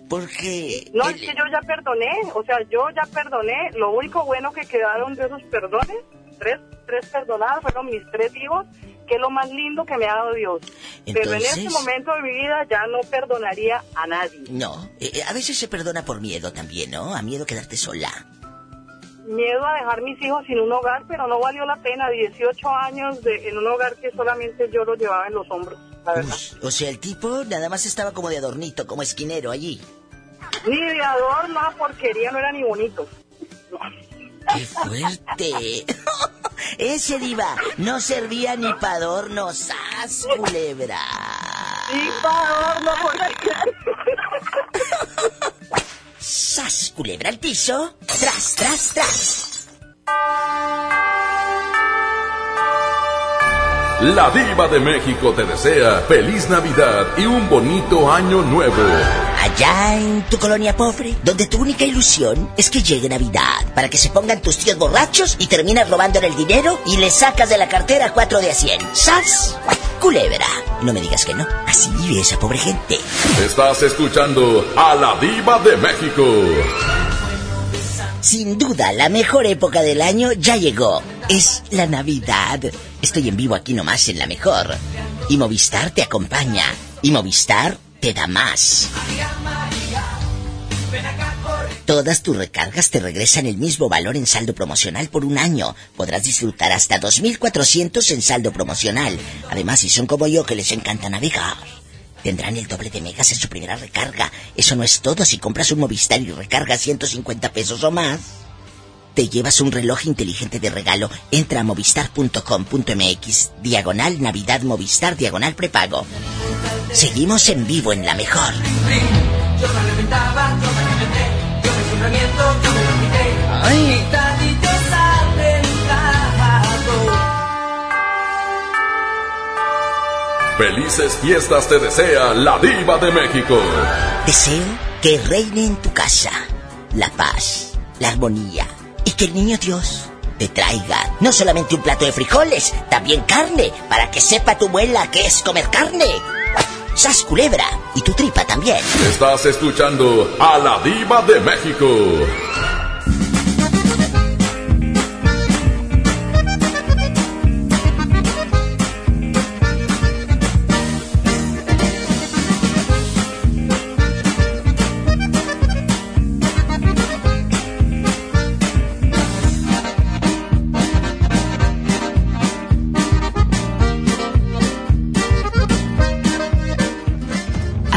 Porque No, el- es que yo ya perdoné, o sea, yo ya perdoné. Lo único bueno que quedaron de esos perdones, tres, tres perdonadas, fueron mis tres hijos, que es lo más lindo que me ha dado Dios. Pero en este Entonces- momento de mi vida ya no perdonaría a nadie. no, eh, eh, a veces se perdona por miedo también, ¿no? A miedo quedarte sola. Miedo a dejar mis hijos sin un hogar, pero no valió la pena. 18 años de, en un hogar que solamente yo los llevaba en los hombros, la verdad. O sea, el tipo nada más estaba como de adornito, como esquinero allí. Ni de adorno, porquería, no era ni bonito. ¡Qué fuerte! Ese diva no servía ni para adornos, ¡sas, culebra! Ni para adorno, ¡Sas, culebra al piso! ¡Tras, tras, tras! La diva de México te desea feliz Navidad y un bonito año nuevo. Allá en tu colonia pobre, donde tu única ilusión es que llegue Navidad, para que se pongan tus tíos borrachos y terminas robándole el dinero y le sacas de la cartera cuatro de a cien. ¡Sas! Culebra. No me digas que no. Así vive esa pobre gente. Estás escuchando a la diva de México. Sin duda, la mejor época del año ya llegó. Es la Navidad. Estoy en vivo aquí nomás en la mejor. Y Movistar te acompaña. Y Movistar te da más. Todas tus recargas te regresan el mismo valor en saldo promocional por un año. Podrás disfrutar hasta 2.400 en saldo promocional. Además, si son como yo que les encanta navegar, tendrán el doble de megas en su primera recarga. Eso no es todo. Si compras un Movistar y recargas 150 pesos o más, te llevas un reloj inteligente de regalo. Entra a movistar.com.mx, diagonal Navidad Movistar, diagonal prepago. Seguimos en vivo en la mejor. Yo Felices fiestas te desea la diva de México. Deseo que reine en tu casa la paz, la armonía y que el niño Dios te traiga no solamente un plato de frijoles, también carne, para que sepa tu abuela que es comer carne. ¡Sas culebra! Y tu tripa también. Estás escuchando a la diva de México.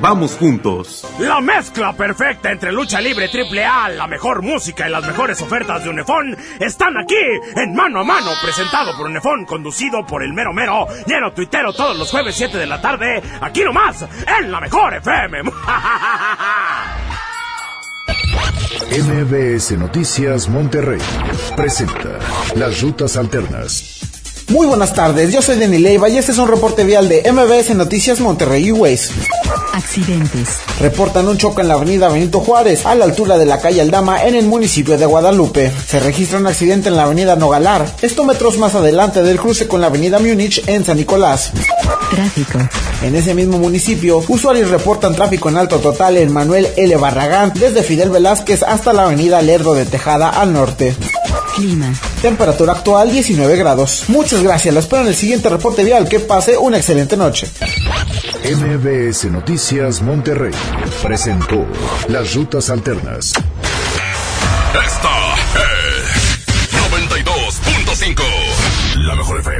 Vamos juntos. La mezcla perfecta entre lucha libre triple A, la mejor música y las mejores ofertas de Unefón están aquí en Mano a Mano, presentado por Unefón, conducido por el mero mero, lleno tuitero todos los jueves 7 de la tarde, aquí nomás, en la mejor FM. MBS Noticias Monterrey presenta Las Rutas Alternas. Muy buenas tardes, yo soy Denny Leiva y este es un reporte vial de MBS Noticias Monterrey y Ways. Accidentes. Reportan un choque en la avenida Benito Juárez, a la altura de la calle Aldama, en el municipio de Guadalupe. Se registra un accidente en la avenida Nogalar, esto metros más adelante del cruce con la avenida Múnich en San Nicolás. Tráfico. En ese mismo municipio, usuarios reportan tráfico en alto total en Manuel L. Barragán, desde Fidel Velázquez hasta la avenida Lerdo de Tejada al norte. Clima. Temperatura actual 19 grados. Muchas gracias, la espero en el siguiente reporte vial. Que pase una excelente noche. MBS Noticias Monterrey presentó Las Rutas Alternas. Esta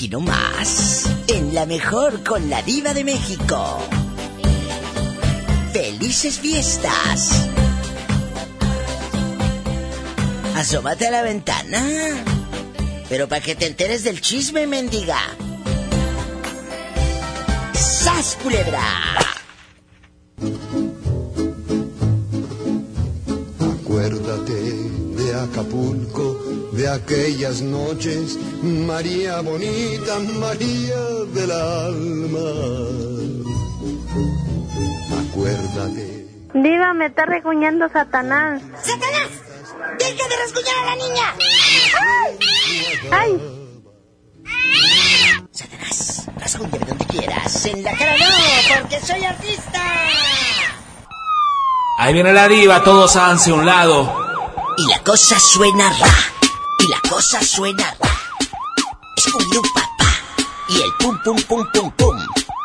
Aquí nomás, en la mejor con la diva de México. ¡Felices fiestas! Asómate a la ventana. Pero para que te enteres del chisme, mendiga. ¡Sas, culebra! Acuérdate de Acapulco, de aquellas noches, María bonita, María del alma. Acuérdate. Diva, me está reguñando Satanás. ¡Satanás! ¡Deja de rasguñar a la niña! ¡Ay! Satanás, rasguñame donde quieras. En la cara no, porque soy artista. Ahí viene la diva, todos háganse a un lado. Y la cosa suena ra. La cosa suena ra. Scooby-Doo papá. Y el pum pum pum pum pum.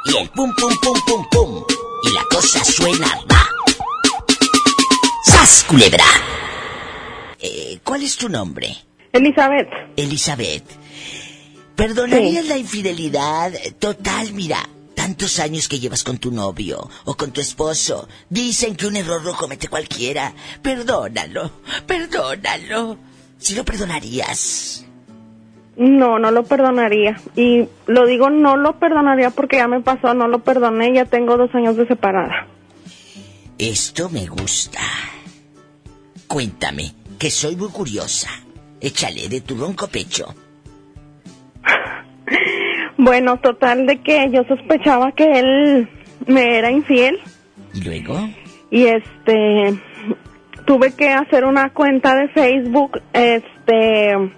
Y el pum pum pum pum pum. Y la cosa suena ra. ¡Sas, culebra! Eh, ¿Cuál es tu nombre? Elizabeth. Elizabeth. ¿Perdonarías la infidelidad? Total, mira, tantos años que llevas con tu novio o con tu esposo. Dicen que un error lo comete cualquiera. Perdónalo, perdónalo. Si lo perdonarías. No, no lo perdonaría. Y lo digo, no lo perdonaría porque ya me pasó, no lo perdoné, ya tengo dos años de separada. Esto me gusta. Cuéntame, que soy muy curiosa. Échale de tu ronco pecho. Bueno, total de que yo sospechaba que él me era infiel ¿Y luego? y este tuve que hacer una cuenta de Facebook este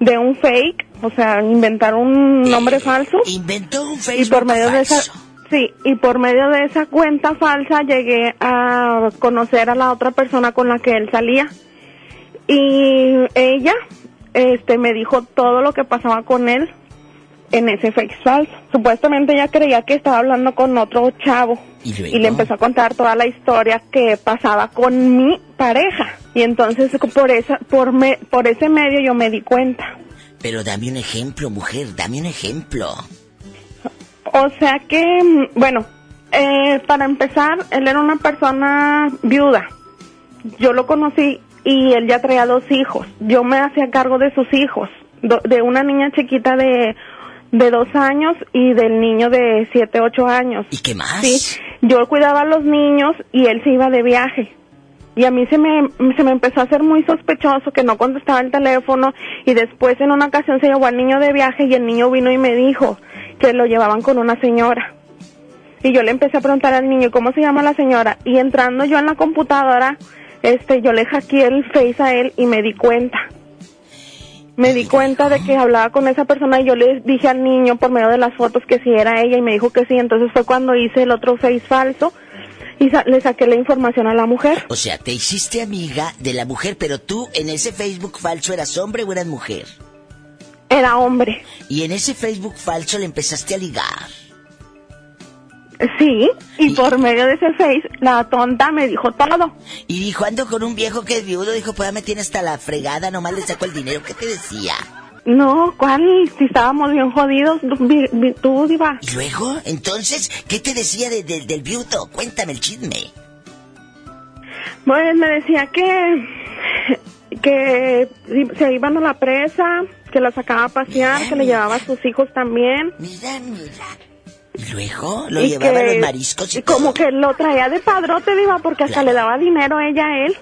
de un fake, o sea, inventar un nombre falso. Inventó un y Facebook por medio de falso. esa sí, y por medio de esa cuenta falsa llegué a conocer a la otra persona con la que él salía. Y ella este me dijo todo lo que pasaba con él en ese fake falso. Supuestamente ella creía que estaba hablando con otro chavo ¿Y y le empezó a contar toda la historia que pasaba con mi pareja. Y entonces por esa por me, por ese medio yo me di cuenta. Pero dame un ejemplo, mujer, dame un ejemplo. O sea que, bueno, eh, para empezar, él era una persona viuda. Yo lo conocí y él ya traía dos hijos. Yo me hacía cargo de sus hijos, de una niña chiquita de, de dos años y del niño de siete, ocho años. ¿Y qué más? Sí, yo cuidaba a los niños y él se iba de viaje. Y a mí se me, se me empezó a hacer muy sospechoso que no contestaba el teléfono y después en una ocasión se llevó al niño de viaje y el niño vino y me dijo que lo llevaban con una señora. Y yo le empecé a preguntar al niño cómo se llama la señora y entrando yo en la computadora, este, yo le hackeé el face a él y me di cuenta. Me di cuenta de que hablaba con esa persona y yo le dije al niño por medio de las fotos que sí era ella y me dijo que sí. Entonces fue cuando hice el otro face falso y sa- le saqué la información a la mujer. O sea, te hiciste amiga de la mujer, pero tú en ese Facebook falso eras hombre o eras mujer. Era hombre. Y en ese Facebook falso le empezaste a ligar. Sí, y por medio de ese face la tonta me dijo todo. Y dijo, ando con un viejo que es viudo. Dijo, pues ya me tiene hasta la fregada, nomás le saco el dinero. ¿Qué te decía? No, ¿cuál? Si estábamos bien jodidos, tú, diva. ¿Y luego? Entonces, ¿qué te decía de- de- del viudo? Cuéntame el chisme. Pues me decía que que se iban a la presa, que la sacaba a pasear, que le llevaba a sus hijos también. Mira, mira. ¿Y luego? Lo Y llevaba a los mariscos y, como que lo traía de padrote, diva, porque hasta le daba dinero ella a él.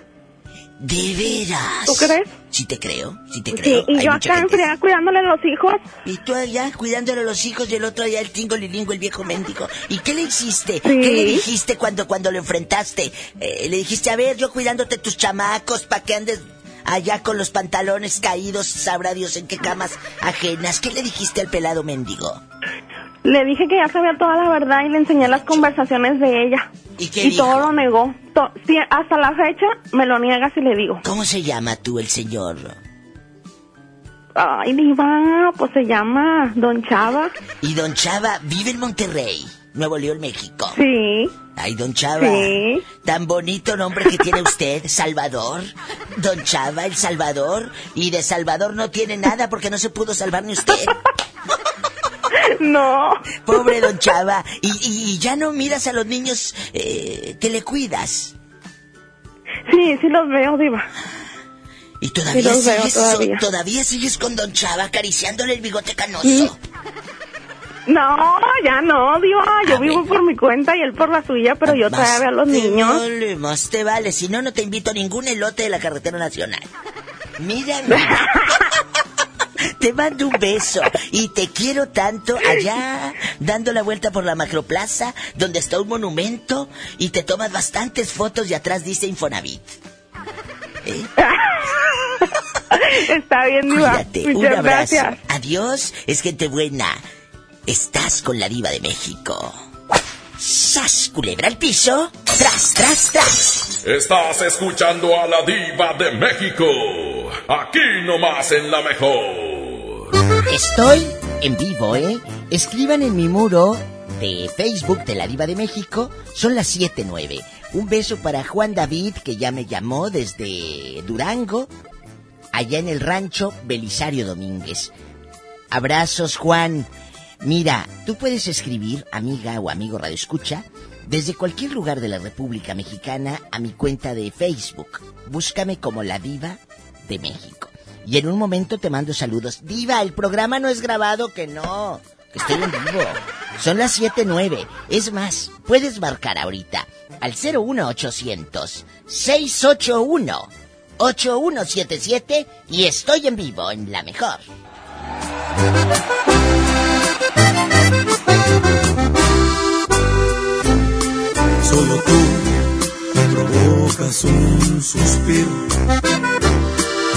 ¿De veras? ¿Tú crees? Sí te creo, sí te Sí, creo. y Hay yo acá en gente friega cuidándole los hijos. Y tú allá cuidándole a los hijos y el otro allá el tingo lilingo, el viejo mendigo. ¿Y qué le hiciste? Sí. ¿Qué le dijiste cuando, cuando lo enfrentaste? Eh, le dijiste, a ver, yo cuidándote tus chamacos, ¿para que andes allá con los pantalones caídos, sabrá Dios en qué camas ajenas. ¿Qué le dijiste al pelado mendigo? Le dije que ya sabía toda la verdad y le enseñé las conversaciones de ella. ¿Y qué Y dijo? todo lo negó. To- sí, hasta la fecha me lo niega si le digo. ¿Cómo se llama tú el señor? Ay, diva, pues se llama Don Chava. Y don Chava vive en Monterrey, Nuevo León, México. Sí. Ay, don Chava. Sí. Tan bonito nombre que tiene usted, Salvador. Don Chava, el Salvador. Y de Salvador no tiene nada porque no se pudo salvar ni usted. No. Pobre don Chava. Y, y- y ya no miras a los niños eh, que le cuidas. Sí, sí los veo, diva. Y todavía Sí los veo sigues, todavía. todavía sigues con don Chava acariciándole el bigote canoso. Sí. No, ya no, diva. Yo vivo por mi cuenta y él por la suya, pero yo todavía veo a los niños. Vale, más te vale. Si no, no te invito a ningún elote de la carretera nacional. Mira. Te mando un beso y te quiero tanto allá dando la vuelta por la macroplaza donde está un monumento y te tomas bastantes fotos y atrás dice Infonavit. ¿Eh? Está bien, diva. Cuídate, un Muchas abrazo. gracias. Adiós, es gente buena. Estás con la diva de México. ¡Sas, culebra al piso! ¡Tras, tras, tras! Estás escuchando a la diva de México. Aquí nomás en la mejor. Estoy en vivo, ¿eh? Escriban en mi muro de Facebook de la Diva de México. Son las 7.9. Un beso para Juan David, que ya me llamó desde Durango, allá en el rancho Belisario Domínguez. Abrazos, Juan. Mira, tú puedes escribir, amiga o amigo Radio Escucha, desde cualquier lugar de la República Mexicana a mi cuenta de Facebook. Búscame como la Diva de México. Y en un momento te mando saludos. Diva, el programa no es grabado, que no. Que estoy en vivo. Son las 7.9. Es más, puedes marcar ahorita al 01800 681 8177 y estoy en vivo en la mejor. Solo tú provocas un suspiro.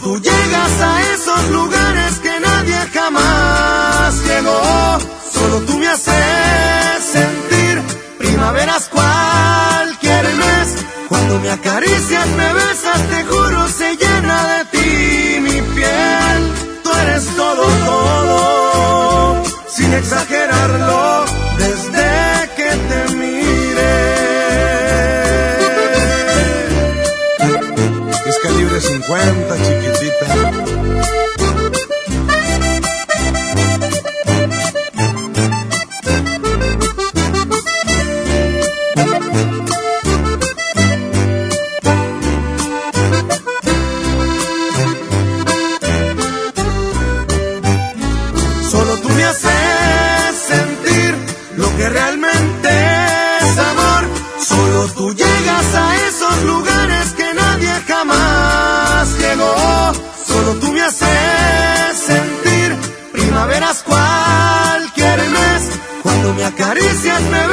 Tú llegas a esos lugares que nadie jamás llegó. Solo tú me haces sentir primaveras cualquier mes. Cuando me acaricias, me besas, te juro, se llena de ti mi piel. Tú eres todo, todo, sin exagerarlo, 50, chiquitita. Cuando me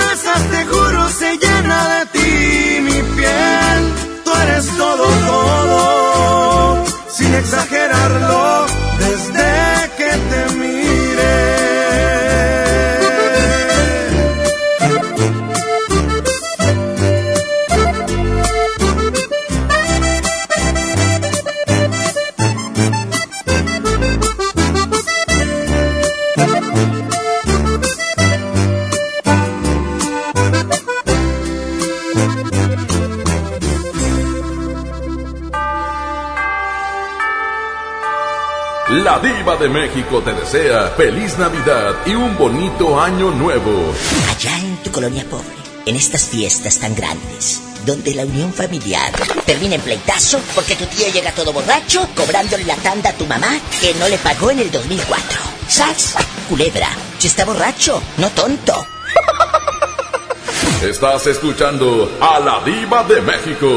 de México te desea feliz Navidad y un bonito año nuevo. Allá en tu colonia pobre, en estas fiestas tan grandes, donde la unión familiar termina en pleitazo porque tu tío llega todo borracho cobrándole la tanda a tu mamá que no le pagó en el 2004. ¿Sabes? Culebra, si está borracho, no tonto. Estás escuchando a la Diva de México.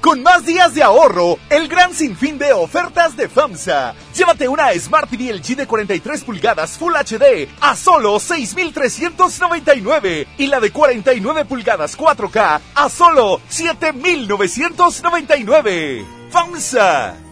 Con más días de ahorro, el gran sinfín de ofertas de FAMSA. Llévate una Smart TV LG de 43 pulgadas Full HD a solo 6,399 y la de 49 pulgadas 4K a solo 7,999. FAMSA.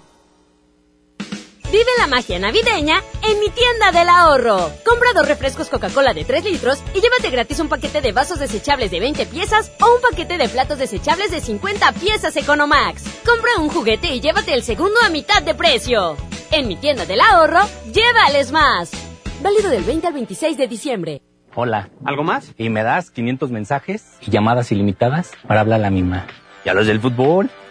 Vive la magia navideña en mi tienda del ahorro. Compra dos refrescos Coca-Cola de 3 litros y llévate gratis un paquete de vasos desechables de 20 piezas o un paquete de platos desechables de 50 piezas Economax. Compra un juguete y llévate el segundo a mitad de precio. En mi tienda del ahorro, llévales más. Válido del 20 al 26 de diciembre. Hola. ¿Algo más? Y me das 500 mensajes y llamadas ilimitadas para hablar a la misma. ¿Y a los del fútbol?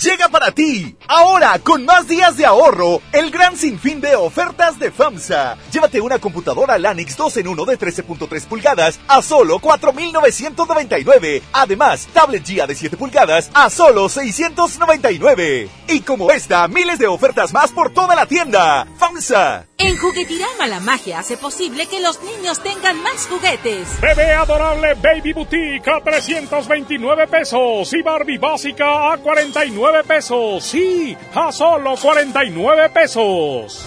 Llega para ti. Ahora, con más días de ahorro, el gran sinfín de ofertas de FAMSA. Llévate una computadora Lanix 2 en 1 de 13.3 pulgadas a solo 4.999. Además, tablet GIA de 7 pulgadas a solo 699. Y como esta, miles de ofertas más por toda la tienda. FAMSA. En Juguetirama la magia hace posible que los niños tengan más juguetes. Bebé adorable Baby Boutique a 329 pesos y Barbie básica a 49 pesos. Sí, a solo 49 pesos.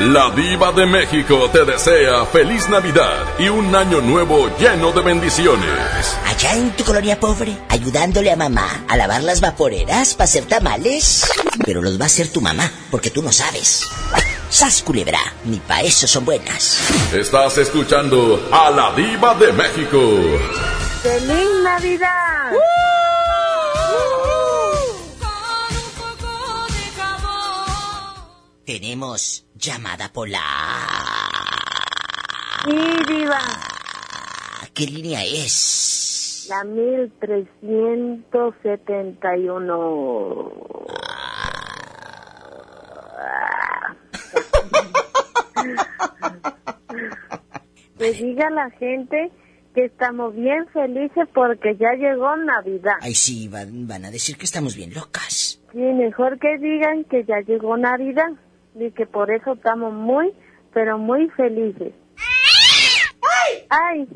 La diva de México te desea feliz Navidad y un año nuevo lleno de bendiciones. Allá en tu colonia pobre, ayudándole a mamá a lavar las vaporeras para hacer tamales. Pero los va a hacer tu mamá, porque tú no sabes. Sas culebra, ni pa' eso son buenas. Estás escuchando a la diva de México. ¡Feliz Navidad! Tenemos llamada polar. Sí, diva. ¿Qué línea es? La 1371. Que diga la gente que estamos bien felices porque ya llegó Navidad. Ay, sí, van, van a decir que estamos bien locas. Sí, mejor que digan que ya llegó Navidad y que por eso estamos muy, pero muy felices. ¡Ay!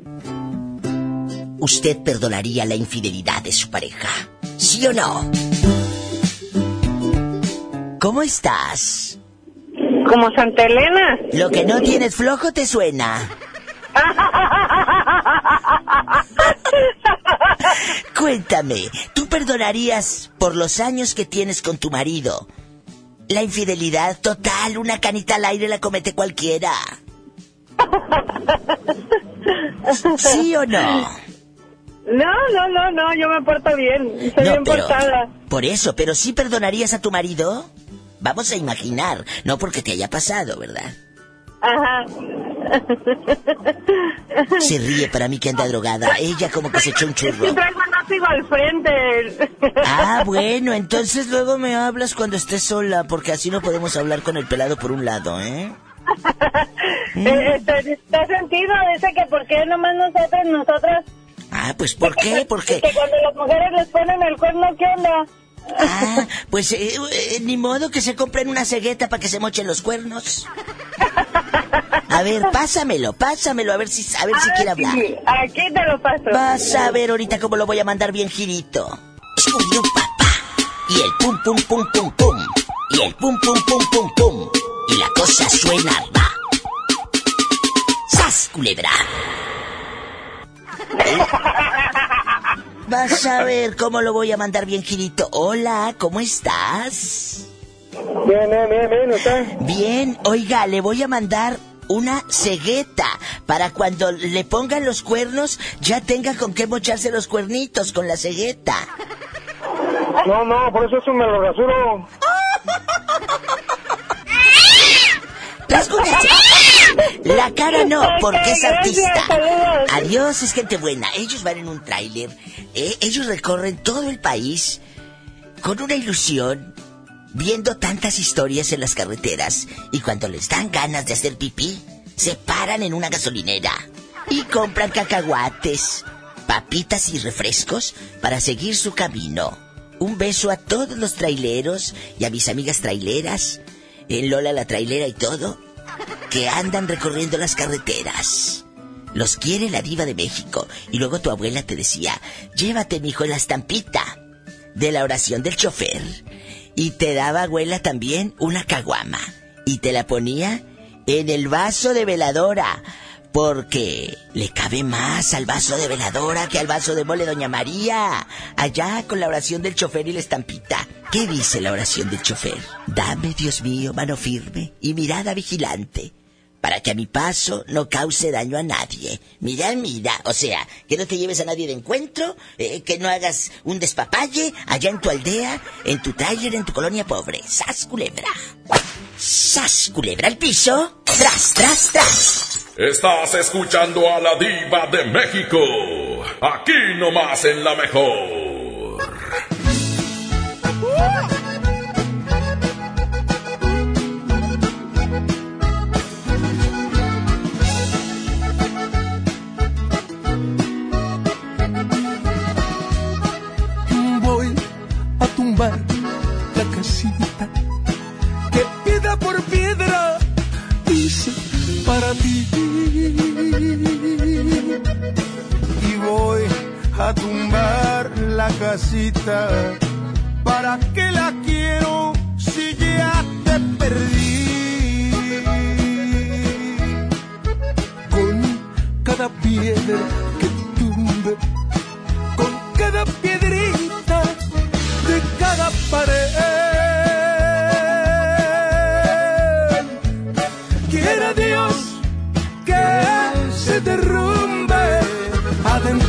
¿Usted perdonaría la infidelidad de su pareja? ¿Sí o no? ¿Cómo estás? Como Santa Elena. Lo que no tienes flojo te suena. Cuéntame, ¿tú perdonarías por los años que tienes con tu marido la infidelidad total? Una canita al aire la comete cualquiera. ¿Sí o no? No, no, no, no, yo me porto bien. Soy No, bien pero- portada. Por eso, pero ¿sí perdonarías a tu marido? Vamos a imaginar, no porque te haya pasado, ¿verdad? Ajá. Se ríe para mí que anda drogada. Ella como que se echó un churro. Sí, traigo el al frente. Ah, bueno, entonces luego me hablas cuando estés sola, porque así no podemos hablar con el pelado por un lado, ¿eh? Eh, este, ¿Está sentido? Dice que por qué nomás nosotros, nosotras... Ah, pues ¿por qué? Porque... Que cuando las mujeres les ponen el cuerno, ¿qué onda? Ah, pues eh, eh, ni modo que se compren una cegueta para que se mochen los cuernos. A ver, pásamelo, pásamelo, a ver si, a ver si quiere hablar. Sí, aquí te lo paso. Vas a ver ahorita cómo lo voy a mandar bien girito. Papá. Y el pum pum pum pum pum. Y el pum pum pum pum pum. Y la cosa suena va. ¡Sas, culebra! Vas a ver cómo lo voy a mandar bien girito. Hola, ¿cómo estás? Bien, bien, bien, bien, ¿usted? Bien, oiga, le voy a mandar una cegueta para cuando le pongan los cuernos ya tenga con qué mocharse los cuernitos con la cegueta. No, no, por eso eso me lo rasuro. La cara no, porque es artista. Adiós, es gente buena. Ellos van en un tráiler. ¿eh? Ellos recorren todo el país con una ilusión, viendo tantas historias en las carreteras. Y cuando les dan ganas de hacer pipí, se paran en una gasolinera y compran cacahuates, papitas y refrescos para seguir su camino. Un beso a todos los traileros y a mis amigas traileras, en Lola la trailera y todo, que andan recorriendo las carreteras. Los quiere la diva de México. Y luego tu abuela te decía, llévate, mijo, la estampita de la oración del chofer. Y te daba, abuela, también una caguama. Y te la ponía en el vaso de veladora. Porque le cabe más al vaso de veladora que al vaso de mole Doña María. Allá con la oración del chofer y la estampita. ¿Qué dice la oración del chofer? Dame, Dios mío, mano firme y mirada vigilante. Para que a mi paso no cause daño a nadie. Mira, mira, o sea, que no te lleves a nadie de encuentro, eh, que no hagas un despapalle allá en tu aldea, en tu taller, en tu colonia pobre. ¡Sas, culebra! ¡Sas, culebra al piso! ¡Tras, tras, tras! Estás escuchando a la diva de México. Aquí nomás en la mejor. A tumbar la casita. ¿Para qué la quiero si ya te perdí? Con cada piedra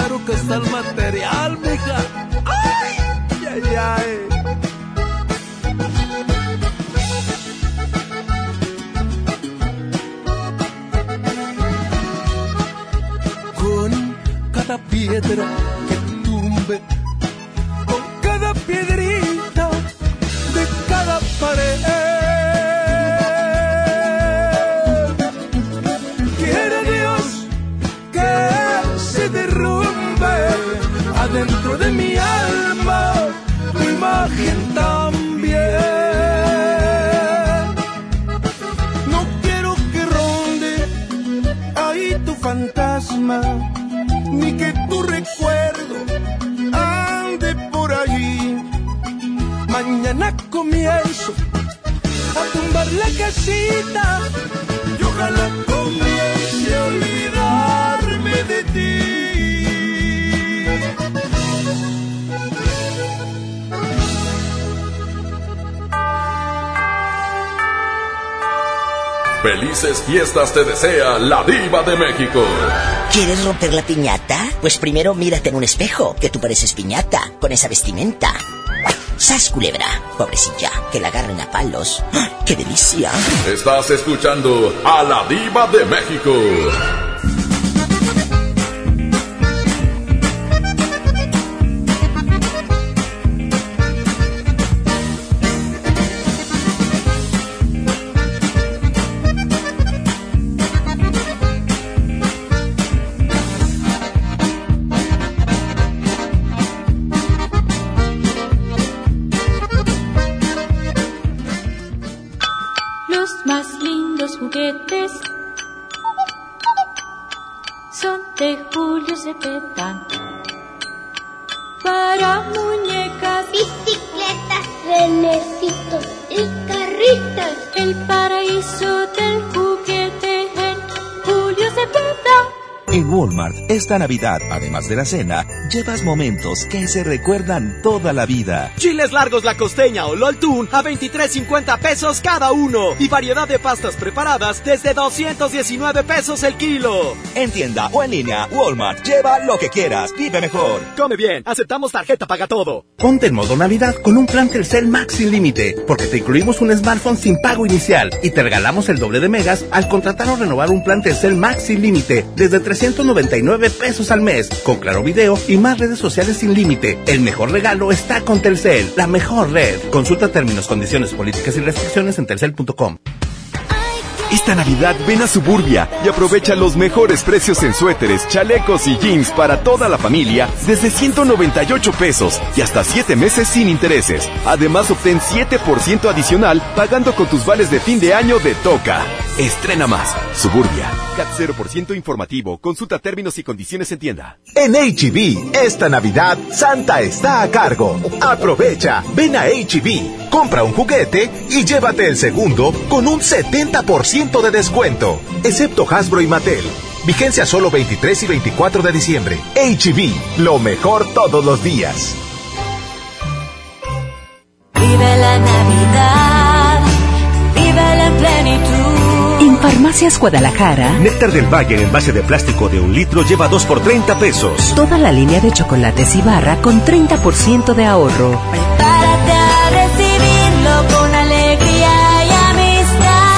Caro que está el material, mija. Ay, ay, ay. Con cada piedra que tumbe, con cada piedrita de cada pared. Adentro de mi alma tu imagen también. No quiero que ronde ahí tu fantasma, ni que tu recuerdo ande por allí. Mañana comienzo a tumbar la casita y ojalá Felices fiestas te desea la diva de México. ¿Quieres romper la piñata? Pues primero mírate en un espejo, que tú pareces piñata, con esa vestimenta. ¡Sas, culebra! Pobrecilla, que la agarren a palos. ¡Ah, ¡Qué delicia! Estás escuchando a la diva de México. Esta Navidad, además de la cena, llevas momentos que se recuerdan toda la vida. Chiles largos la costeña o LOL a 23.50 pesos cada uno. Y variedad de pastas preparadas desde 219 pesos el kilo. En tienda o en línea, Walmart, lleva lo que quieras, vive mejor. Come bien, aceptamos tarjeta paga todo. Ponte en modo Navidad con un plan Telcel Max sin límite, porque te incluimos un smartphone sin pago inicial y te regalamos el doble de megas al contratar o renovar un plan Telcel Max sin límite desde 300 199 pesos al mes, con claro video y más redes sociales sin límite. El mejor regalo está con Telcel, la mejor red. Consulta términos, condiciones, políticas y restricciones en telcel.com. Esta Navidad ven a Suburbia y aprovecha los mejores precios en suéteres, chalecos y jeans para toda la familia desde 198 pesos y hasta 7 meses sin intereses. Además obtén 7% adicional pagando con tus vales de fin de año de Toca. Estrena más. Suburbia. CAT 0% informativo. Consulta términos y condiciones en tienda. En HB, e esta Navidad, Santa está a cargo. Aprovecha. Ven a HB, e compra un juguete y llévate el segundo con un 70% de descuento, excepto Hasbro y Mattel. Vigencia solo 23 y 24 de diciembre. HB, e lo mejor todos los días. Vive la Navidad, vive la plenitud. En Farmacias Guadalajara, Néctar del Valle en envase de plástico de un litro lleva 2 por 30 pesos. Toda la línea de chocolates y barra con 30% de ahorro.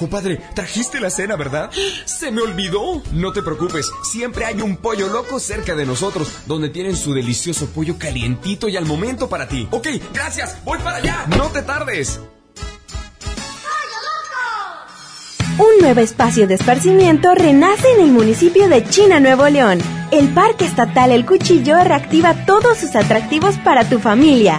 Compadre, trajiste la cena, ¿verdad? ¡Se me olvidó! No te preocupes, siempre hay un pollo loco cerca de nosotros, donde tienen su delicioso pollo calientito y al momento para ti. Ok, gracias, voy para allá. No te tardes. Un nuevo espacio de esparcimiento renace en el municipio de China, Nuevo León el Parque Estatal El Cuchillo reactiva todos sus atractivos para tu familia.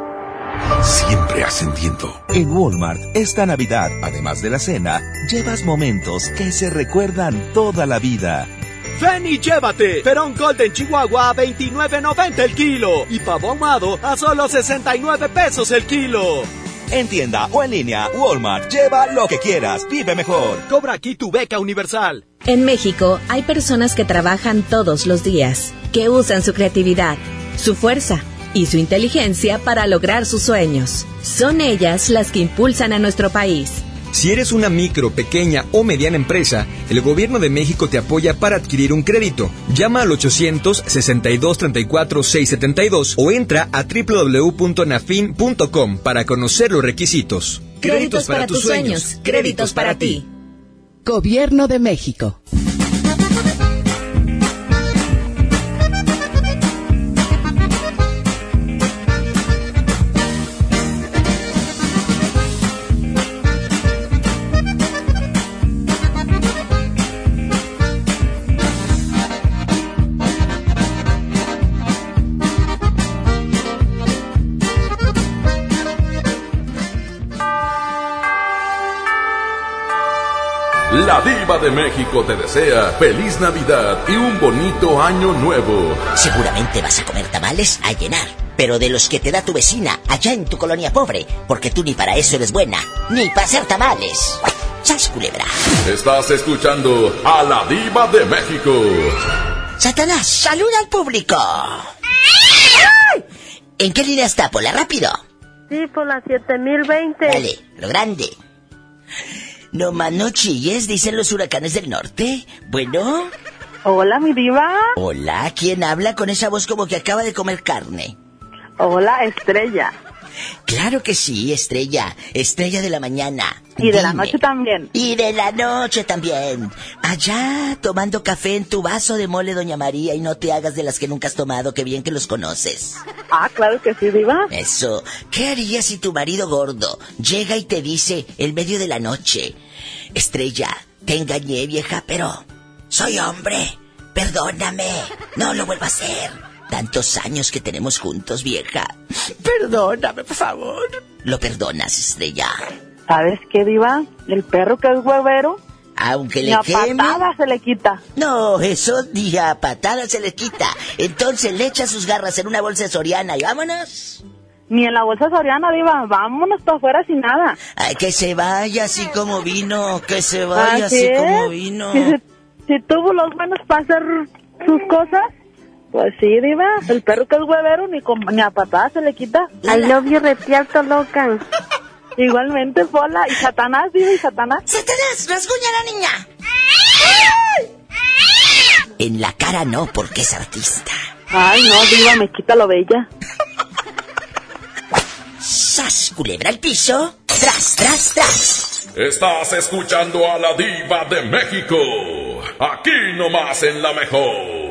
siempre ascendiendo. En Walmart, esta Navidad, además de la cena, llevas momentos que se recuerdan toda la vida. Ven y llévate Perón Golden Chihuahua a 29.90 el kilo y pavo ahumado a solo 69 pesos el kilo. En tienda o en línea, Walmart, lleva lo que quieras, vive mejor. Cobra aquí tu beca universal. En México hay personas que trabajan todos los días, que usan su creatividad, su fuerza y su inteligencia para lograr sus sueños. Son ellas las que impulsan a nuestro país. Si eres una micro, pequeña o mediana empresa, el gobierno de México te apoya para adquirir un crédito. Llama al 800-6234-672 o entra a www.nafin.com para conocer los requisitos. Créditos, para, tus sueños, créditos para ti. Gobierno de México. La diva de México te desea feliz Navidad y un bonito año nuevo. Seguramente vas a comer tamales a llenar, pero de los que te da tu vecina allá en tu colonia pobre, porque tú ni para eso eres buena, ni para hacer tamales. ¡Sas culebra! Estás escuchando a la diva de México. Satanás, saluda al público. ¿En qué línea está, Pola? Rápido. Sí, por la 7020. Dale, lo grande. No más no chilles, dicen los huracanes del norte. Bueno. Hola, mi diva. Hola, ¿quién habla con esa voz como que acaba de comer carne? Hola, Estrella. Claro que sí, Estrella. Estrella de la mañana. Y de la noche también. Y de la noche también. Allá, tomando café en tu vaso de mole, Doña María, y no te hagas de las que nunca has tomado, que bien que los conoces. Ah, claro que sí, diva. Eso. ¿Qué harías si tu marido gordo llega y te dice en medio de la noche, Estrella, te engañé, vieja, pero soy hombre. Perdóname. No lo vuelvo a hacer. Tantos años que tenemos juntos, vieja. Perdóname, por favor. ¿Lo perdonas, Estrella? ¿Sabes qué, diva? El perro que es huevero, Aunque le a queme... patada se le quita. No, eso ni a patada se le quita. Entonces le echa sus garras en una bolsa de Soriana y vámonos. Ni en la bolsa soriana, diva. Vámonos para afuera sin nada. Ay, que se vaya así como vino, que se vaya así, como vino. Si, si tuvo los buenos para hacer sus cosas, pues sí, diva. El perro que es huevero, ni, con- ni a patada se le quita. I love you, retiarto loca. Igualmente, Pola. ¿Y Satanás, diva? ¿Y Satanás? ¡Satanás, rasguña a la niña! En la cara no, porque es artista. Ay, no, diva, me quita lo bella. ¡Sas, culebra al piso! ¡Tras, tras, tras! Estás escuchando a la diva de México. Aquí nomás en la mejor.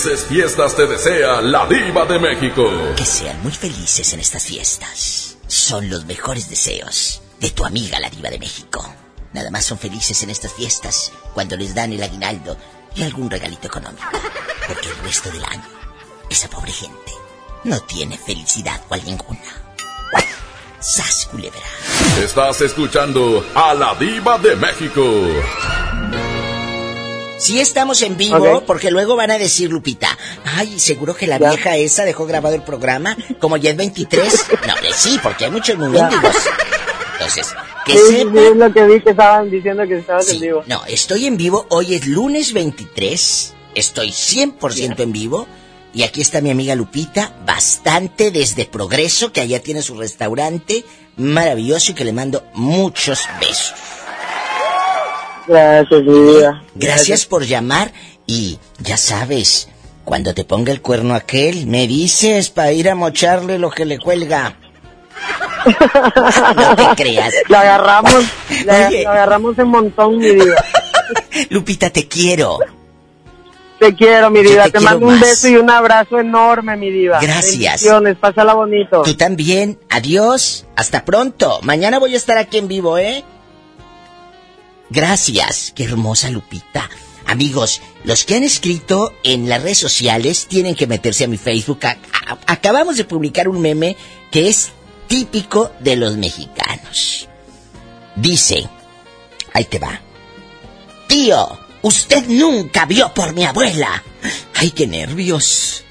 Felices fiestas te desea la diva de México. Que sean muy felices en estas fiestas. Son los mejores deseos de tu amiga la diva de México. Nada más son felices en estas fiestas cuando les dan el aguinaldo y algún regalito económico. Porque el resto del año, esa pobre gente no tiene felicidad cual ninguna. ¡Sas, culebra! Estás escuchando a la diva de México. Sí estamos en vivo, porque luego van a decir, Lupita, ay, seguro que la vieja esa dejó grabado el programa, como ya es 23. No, eh, sí, porque hay muchos mendigos. Entonces, que Sí, sí, es lo que vi que estaban diciendo que estabas en vivo. No, estoy en vivo, hoy es lunes 23, estoy 100% en vivo, y aquí está mi amiga Lupita, bastante desde Progreso, que allá tiene su restaurante maravilloso y que le mando muchos besos. Gracias, mi vida. Gracias por llamar y ya sabes, cuando te ponga el cuerno aquel, me dices para ir a mocharle lo que le cuelga. no te creas. Lo agarramos, la- agarramos en montón, mi vida. Lupita, te quiero. Te quiero, mi Yo vida. te mando un más. beso y un abrazo enorme, mi diva. Gracias. Pásala bonito. Tú también. Adiós. Hasta pronto. Mañana voy a estar aquí en vivo, ¿eh? Gracias. Qué hermosa Lupita. Amigos, los que han escrito en las redes sociales tienen que meterse a mi Facebook. Acabamos de publicar un meme que es típico de los mexicanos. Dice, ahí te va. Tío, usted nunca vio por mi abuela. Ay, qué nervios.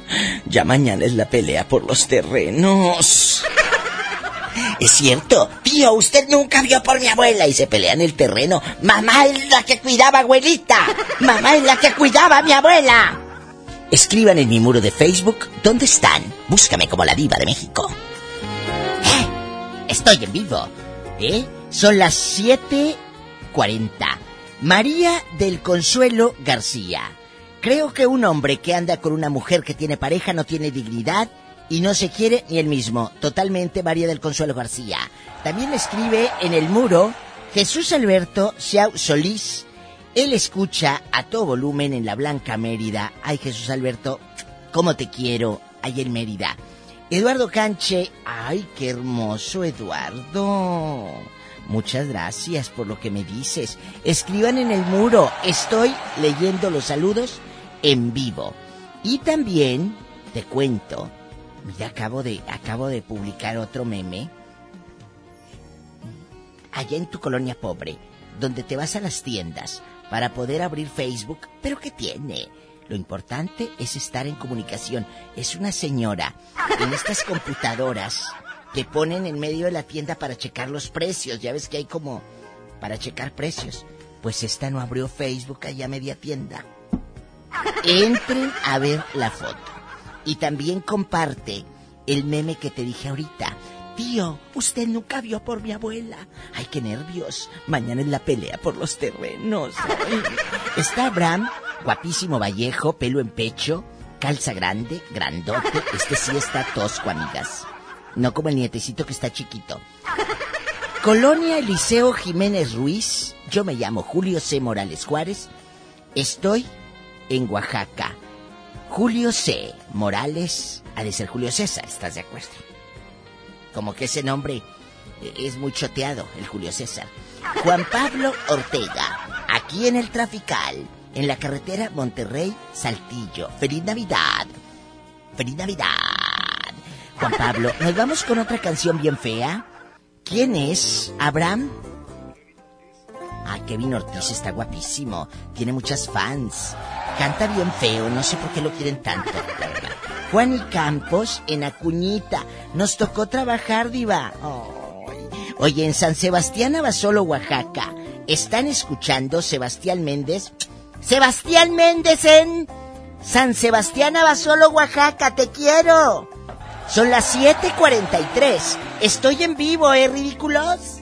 Ya mañana es la pelea por los terrenos. Es cierto, tío, usted nunca vio por mi abuela y se pelean el terreno. Mamá es la que cuidaba, abuelita. Mamá es la que cuidaba a mi abuela. Escriban en mi muro de Facebook dónde están. Búscame como la diva de México. Eh, Estoy en vivo. ¿Eh? Son las 7.40. María del Consuelo García. Creo que un hombre que anda con una mujer que tiene pareja no tiene dignidad y no se quiere ni él mismo. Totalmente María del Consuelo García. También escribe en el muro Jesús Alberto Xiao Solís. Él escucha a todo volumen en la Blanca Mérida. Ay, Jesús Alberto, cómo te quiero, ahí en Mérida. Eduardo Canche, ay, qué hermoso Eduardo. Muchas gracias por lo que me dices. Escriban en el muro, estoy leyendo los saludos en vivo. Y también te cuento, mira, acabo de, acabo de publicar otro meme. Allá en tu colonia pobre, donde te vas a las tiendas para poder abrir Facebook, pero ¿qué tiene? Lo importante es estar en comunicación. Es una señora en estas computadoras que ponen en medio de la tienda para checar los precios. Ya ves que hay como para checar precios. Pues esta no abrió Facebook allá media tienda. Entren a ver la foto. Y también comparte el meme que te dije ahorita. Tío, usted nunca vio por mi abuela. Ay, qué nervios. Mañana es la pelea por los terrenos. Está Abraham, guapísimo Vallejo, pelo en pecho, calza grande, grandote. Este sí está tosco, amigas. No como el nietecito que está chiquito. Colonia Eliseo Jiménez Ruiz. Yo me llamo Julio C. Morales Juárez. Estoy en Oaxaca. Julio C. Morales ha de ser Julio César, ¿estás de acuerdo? Como que ese nombre eh, es muy choteado, el Julio César. Juan Pablo Ortega, aquí en el Trafical, en la carretera Monterrey-Saltillo. ¡Feliz Navidad! ¡Feliz Navidad! Juan Pablo, ¿nos vamos con otra canción bien fea? ¿Quién es? ¿Abraham? Ah, Kevin Ortiz está guapísimo. Tiene muchas fans. Canta bien feo, no sé por qué lo quieren tanto. Juan y Campos en Acuñita. Nos tocó trabajar, diva. Ay. Oye, en San Sebastián Abasolo, Oaxaca. ¿Están escuchando Sebastián Méndez? Sebastián Méndez en San Sebastián Abasolo, Oaxaca. Te quiero. Son las 7:43. Estoy en vivo, ¿eh, ridículos?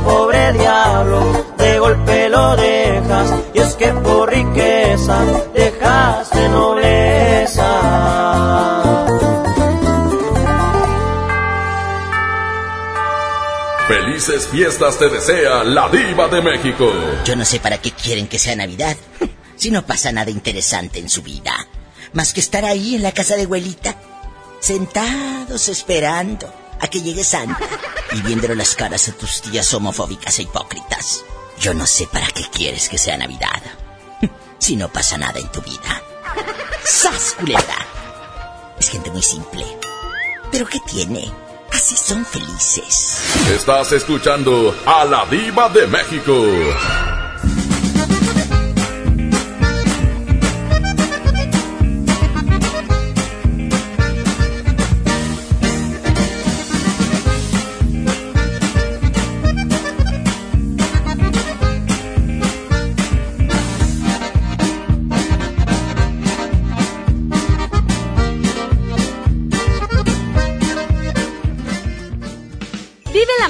Felices fiestas te desea la diva de México. Yo no sé para qué quieren que sea Navidad, si no pasa nada interesante en su vida. Más que estar ahí en la casa de abuelita, sentados esperando a que llegue Santa y viéndole las caras a tus tías homofóbicas e hipócritas. Yo no sé para qué quieres que sea Navidad, si no pasa nada en tu vida. ¡Sas, culebra! Es gente muy simple. ¿Pero qué tiene? Así son felices. Estás escuchando a la diva de México.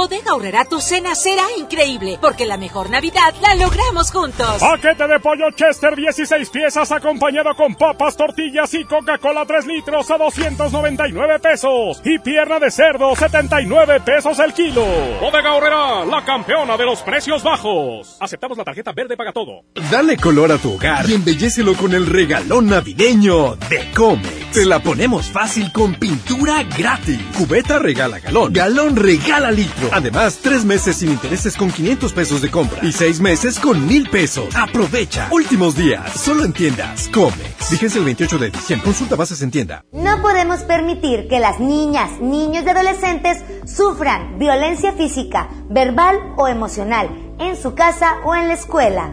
Bodega Aurrera tu cena será increíble, porque la mejor Navidad la logramos juntos. Paquete de pollo Chester 16 piezas acompañado con papas, tortillas y Coca-Cola 3 litros a 299 pesos. Y pierna de cerdo 79 pesos el kilo. Bodega Aurrera, la campeona de los precios bajos. Aceptamos la tarjeta verde paga todo. Dale color a tu hogar y embellecelo con el regalón navideño de Comex. Te la ponemos fácil con pintura gratis. Cubeta regala galón. Galón regala litro. Además, tres meses sin intereses con 500 pesos de compra y seis meses con mil pesos. Aprovecha. Últimos días. Solo en tiendas. Comex. Vigencia el 28 de diciembre. Consulta bases en tienda. No podemos permitir que las niñas, niños y adolescentes sufran violencia física, verbal o emocional en su casa o en la escuela.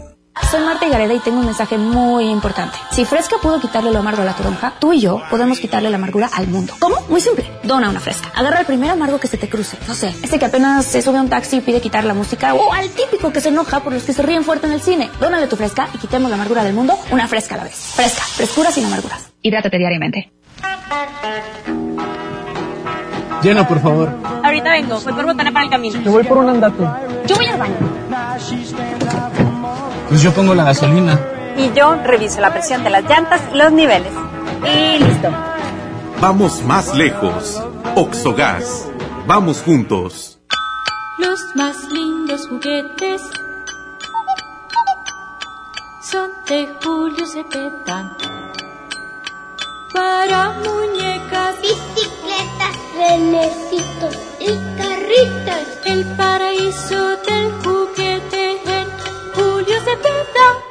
Soy Marta Gareda y tengo un mensaje muy importante. Si Fresca pudo quitarle lo amargo a la toronja, tú y yo podemos quitarle la amargura al mundo. ¿Cómo? Muy simple. Dona una Fresca. Agarra el primer amargo que se te cruce. No sé, ese que apenas se sube a un taxi y pide quitar la música o al típico que se enoja por los que se ríen fuerte en el cine. Dónale tu Fresca y quitemos la amargura del mundo una Fresca a la vez. Fresca. Frescura sin amarguras. Hidrátate diariamente. Llena, por favor. Ahorita vengo, voy por botana para el camino. Te voy por un andate. Yo voy al baño. Pues yo pongo la gasolina. Y yo reviso la presión de las llantas y los niveles. Y listo. Vamos más lejos. Oxogas. Vamos juntos. Los más lindos juguetes son de Julio Cepeda. Para muñecas, bicicletas, renecitos y carritos. El paraíso del juguete en Julio Cepeda.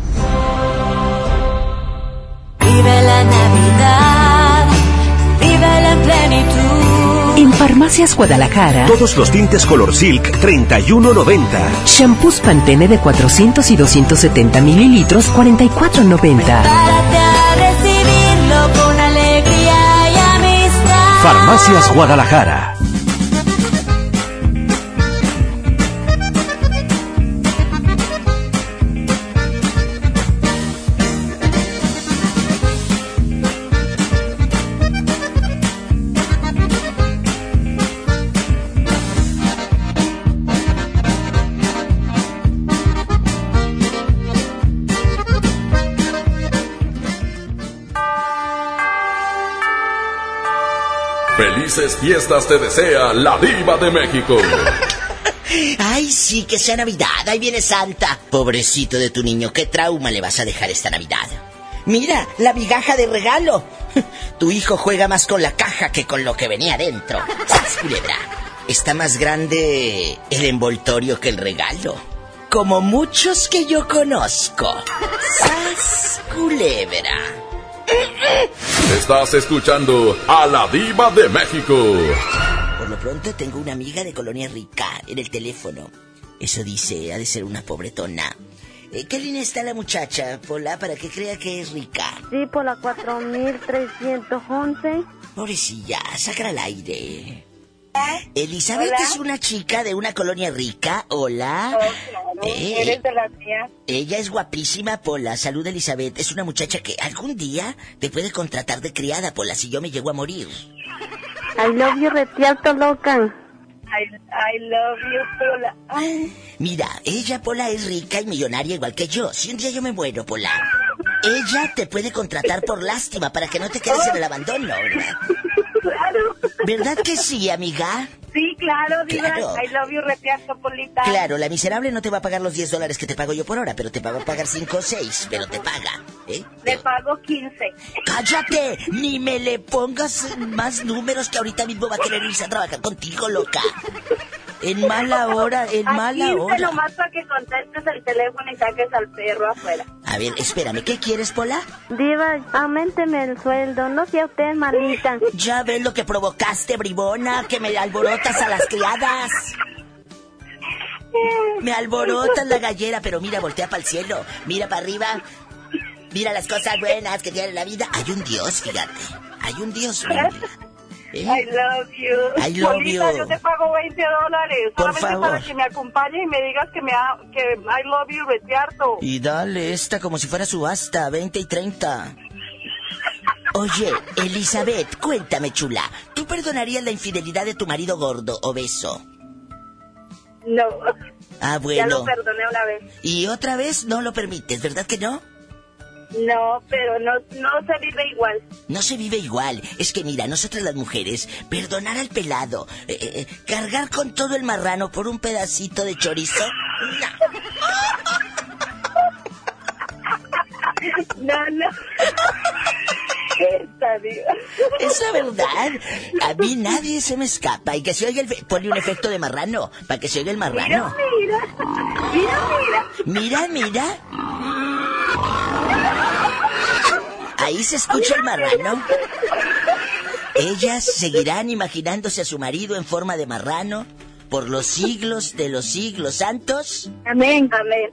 Vive la Navidad, vive en plenitud. En Farmacias Guadalajara, Todos los tintes Color Silk 31.90. shampoos Pantene de 400 y 270 mililitros 44.90. Prepárate a recibirlo con alegría y amistad. Farmacias Guadalajara. Fiestas te desea la diva de México. Ay, sí, que sea Navidad. Ahí viene Santa. Pobrecito de tu niño, ¿qué trauma le vas a dejar esta Navidad? Mira, la migaja de regalo. Tu hijo juega más con la caja que con lo que venía dentro. ¡Sas, culebra! Está más grande el envoltorio que el regalo. Como muchos que yo conozco. ¡Sas, culebra! Estás escuchando a la diva de México. Por lo pronto tengo una amiga de Colonia Rica en el teléfono. Eso dice, ha de ser una pobretona. Eh, ¿Qué línea está la muchacha, Pola, para que crea que es rica? Sí, por la 4311. Pobrecilla, sácala al aire. Elizabeth Hola. es una chica de una colonia rica. Hola. Eh, Eres de las mías. Ella es guapísima, Pola. Salud, Elizabeth. Es una muchacha que algún día te puede contratar de criada, Pola, si yo me llego a morir. I love you, retialto loca. I, I love you, Pola. Ay, Mira, ella, Pola, es rica y millonaria igual que yo. Si un día yo me muero, Pola, ella te puede contratar por lástima para que no te quedes en el abandono, ¿verdad? claro. ¿Verdad que sí, amiga? Sí, claro, diva. Claro. I love you, retialto, Polita. Claro, la miserable no te va a pagar los 10 dólares que te pago yo por hora, pero te va a pagar 5 o 6, pero te paga, ¿eh? Le pago 15. ¡Cállate! Ni me le pongas más números que ahorita mismo va a querer irse a trabajar contigo, loca. En mala hora, en A mala 15 hora. nomás para que contestes el teléfono y saques al perro afuera. A ver, espérame, ¿qué quieres, Pola? Diva, aumenteme el sueldo, no sea usted malita. Ya ves lo que provocaste, bribona, que me alborotas a las criadas. Me alborotas la gallera, pero mira, voltea para el cielo, mira para arriba, mira las cosas buenas que tiene la vida. Hay un Dios, fíjate, hay un Dios. ¿Eh? I love you. I love Polita, you. yo te pago 20 dólares. Por solamente favor. para que me acompañes y me digas que me ha- que I love you, retiarto. Y dale esta como si fuera subasta, 20 y 30. Oye, Elizabeth, cuéntame, chula. ¿Tú perdonarías la infidelidad de tu marido gordo, obeso? No. Ah, Ya bueno. lo perdoné una vez. Y otra vez no lo permites, ¿verdad que no? No, pero no, no se vive igual. No se vive igual. Es que mira, nosotras las mujeres, perdonar al pelado, eh, eh, cargar con todo el marrano por un pedacito de chorizo. No, no. Esta. Es la verdad. A mí nadie se me escapa. Y que se oiga el... Ponle un efecto de marrano, para que se oiga el marrano. Mira, mira, mira, Mira, mira. Ahí se escucha el marrano. Ellas seguirán imaginándose a su marido en forma de marrano por los siglos de los siglos santos. Amén. Amén.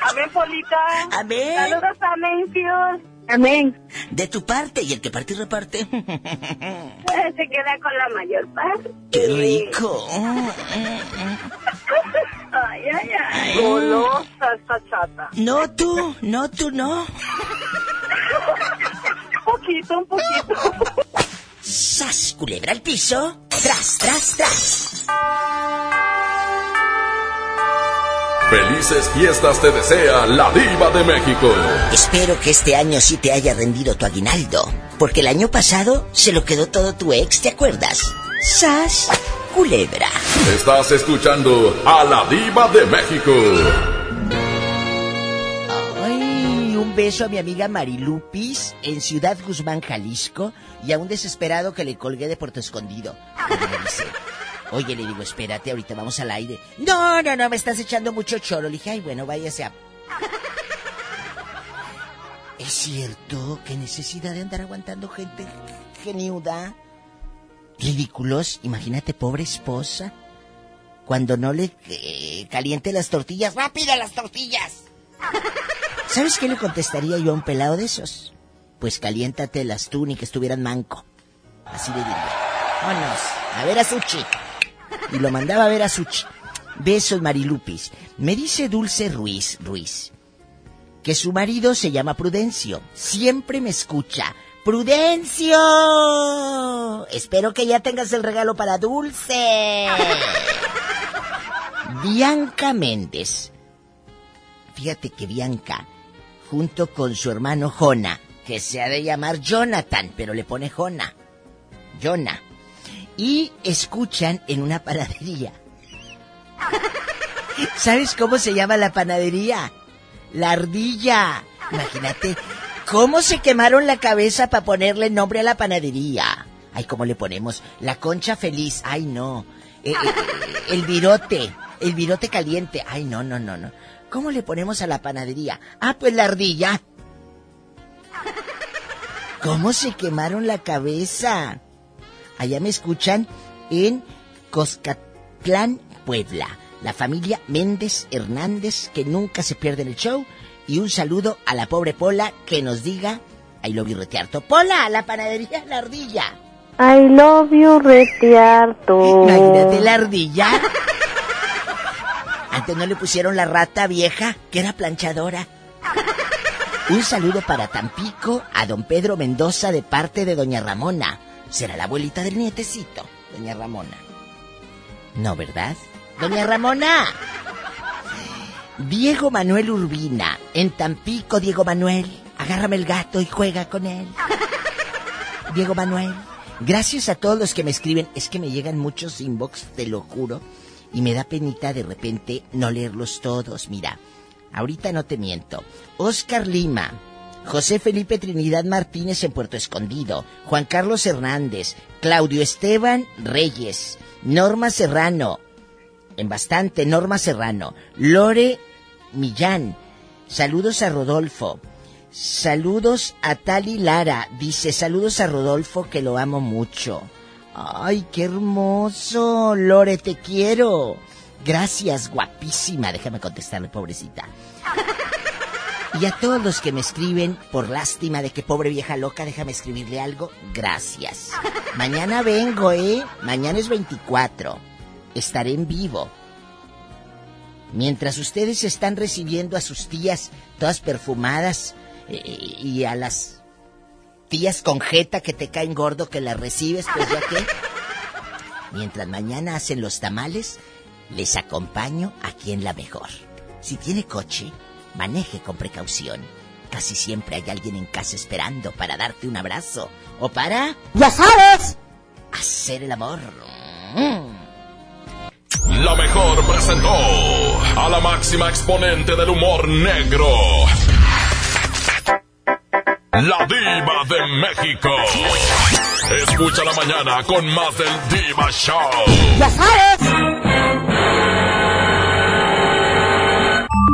Amén, Polita. Amén. Saludos a Mencios. Amén. De tu parte y el que parte y reparte. Se queda con la mayor parte. ¡Qué rico! Ay, ay, ay. Golosa esta chata. No tú, no tú, no. Un poquito, un poquito. ¡Sas! Culebra al piso. Tras, tras, tras. Felices fiestas te desea la diva de México. Espero que este año sí te haya rendido tu aguinaldo. Porque el año pasado se lo quedó todo tu ex, ¿te acuerdas? ¡Sas! Culebra. Estás escuchando a la diva de México. Ay, un beso a mi amiga Marilupis en Ciudad Guzmán, Jalisco, y a un desesperado que le colgué de Puerto Escondido. Oye, le digo, espérate, ahorita vamos al aire. No, no, no, me estás echando mucho choro. Le dije, ay, bueno, váyase a... ¿Es cierto? ¿Qué necesidad de andar aguantando gente geniuda? Ridículos, imagínate, pobre esposa. Cuando no le eh, caliente las tortillas, ¡rápido las tortillas! ¿Sabes qué le contestaría yo a un pelado de esos? Pues caliéntatelas tú ni que estuvieran manco. Así le diría. Vámonos, a ver a Suchi. Y lo mandaba a ver a Suchi. Besos, Marilupis. Me dice Dulce Ruiz, Ruiz, que su marido se llama Prudencio. Siempre me escucha. ¡Prudencio! Espero que ya tengas el regalo para Dulce. Bianca Méndez. Fíjate que Bianca, junto con su hermano Jona, que se ha de llamar Jonathan, pero le pone Jona. Jona. Y escuchan en una panadería. ¿Sabes cómo se llama la panadería? La ardilla. Imagínate cómo se quemaron la cabeza para ponerle nombre a la panadería. Ay, ¿cómo le ponemos? La concha feliz. Ay, no. Eh, eh, el virote. El virote caliente. Ay, no, no, no, no. ¿Cómo le ponemos a la panadería? Ah, pues la ardilla. ¿Cómo se quemaron la cabeza? Allá me escuchan en Coscatlán, Puebla. La familia Méndez Hernández, que nunca se pierde el show. Y un saludo a la pobre Pola que nos diga, I love you retiarto. Pola, la panadería La Ardilla. I love you, retiarto. Imagínate la ardilla. Antes no le pusieron la rata vieja, que era planchadora. Un saludo para Tampico a don Pedro Mendoza de parte de doña Ramona. ¿Será la abuelita del nietecito, doña Ramona? No, ¿verdad? Doña Ramona. Diego Manuel Urbina, en Tampico, Diego Manuel. Agárrame el gato y juega con él. Diego Manuel. Gracias a todos los que me escriben. Es que me llegan muchos inbox, te lo juro. Y me da penita de repente no leerlos todos. Mira, ahorita no te miento. Oscar Lima, José Felipe Trinidad Martínez en Puerto Escondido, Juan Carlos Hernández, Claudio Esteban Reyes, Norma Serrano, en bastante, Norma Serrano, Lore Millán, saludos a Rodolfo, saludos a Tali Lara, dice saludos a Rodolfo que lo amo mucho. Ay, qué hermoso, Lore, te quiero. Gracias, guapísima. Déjame contestarle, pobrecita. Y a todos los que me escriben por lástima de que pobre vieja loca, déjame escribirle algo. Gracias. Mañana vengo, ¿eh? Mañana es 24. Estaré en vivo. Mientras ustedes están recibiendo a sus tías todas perfumadas eh, y a las tías con jeta que te caen gordo que las recibes, pues ya que. Mientras mañana hacen los tamales, les acompaño aquí en la mejor. Si tiene coche, maneje con precaución. Casi siempre hay alguien en casa esperando para darte un abrazo o para... ¡Ya sabes! Hacer el amor. La mejor presentó a la máxima exponente del humor negro. La diva de México. Escucha la mañana con más del Diva Show. ¡Ya sabes!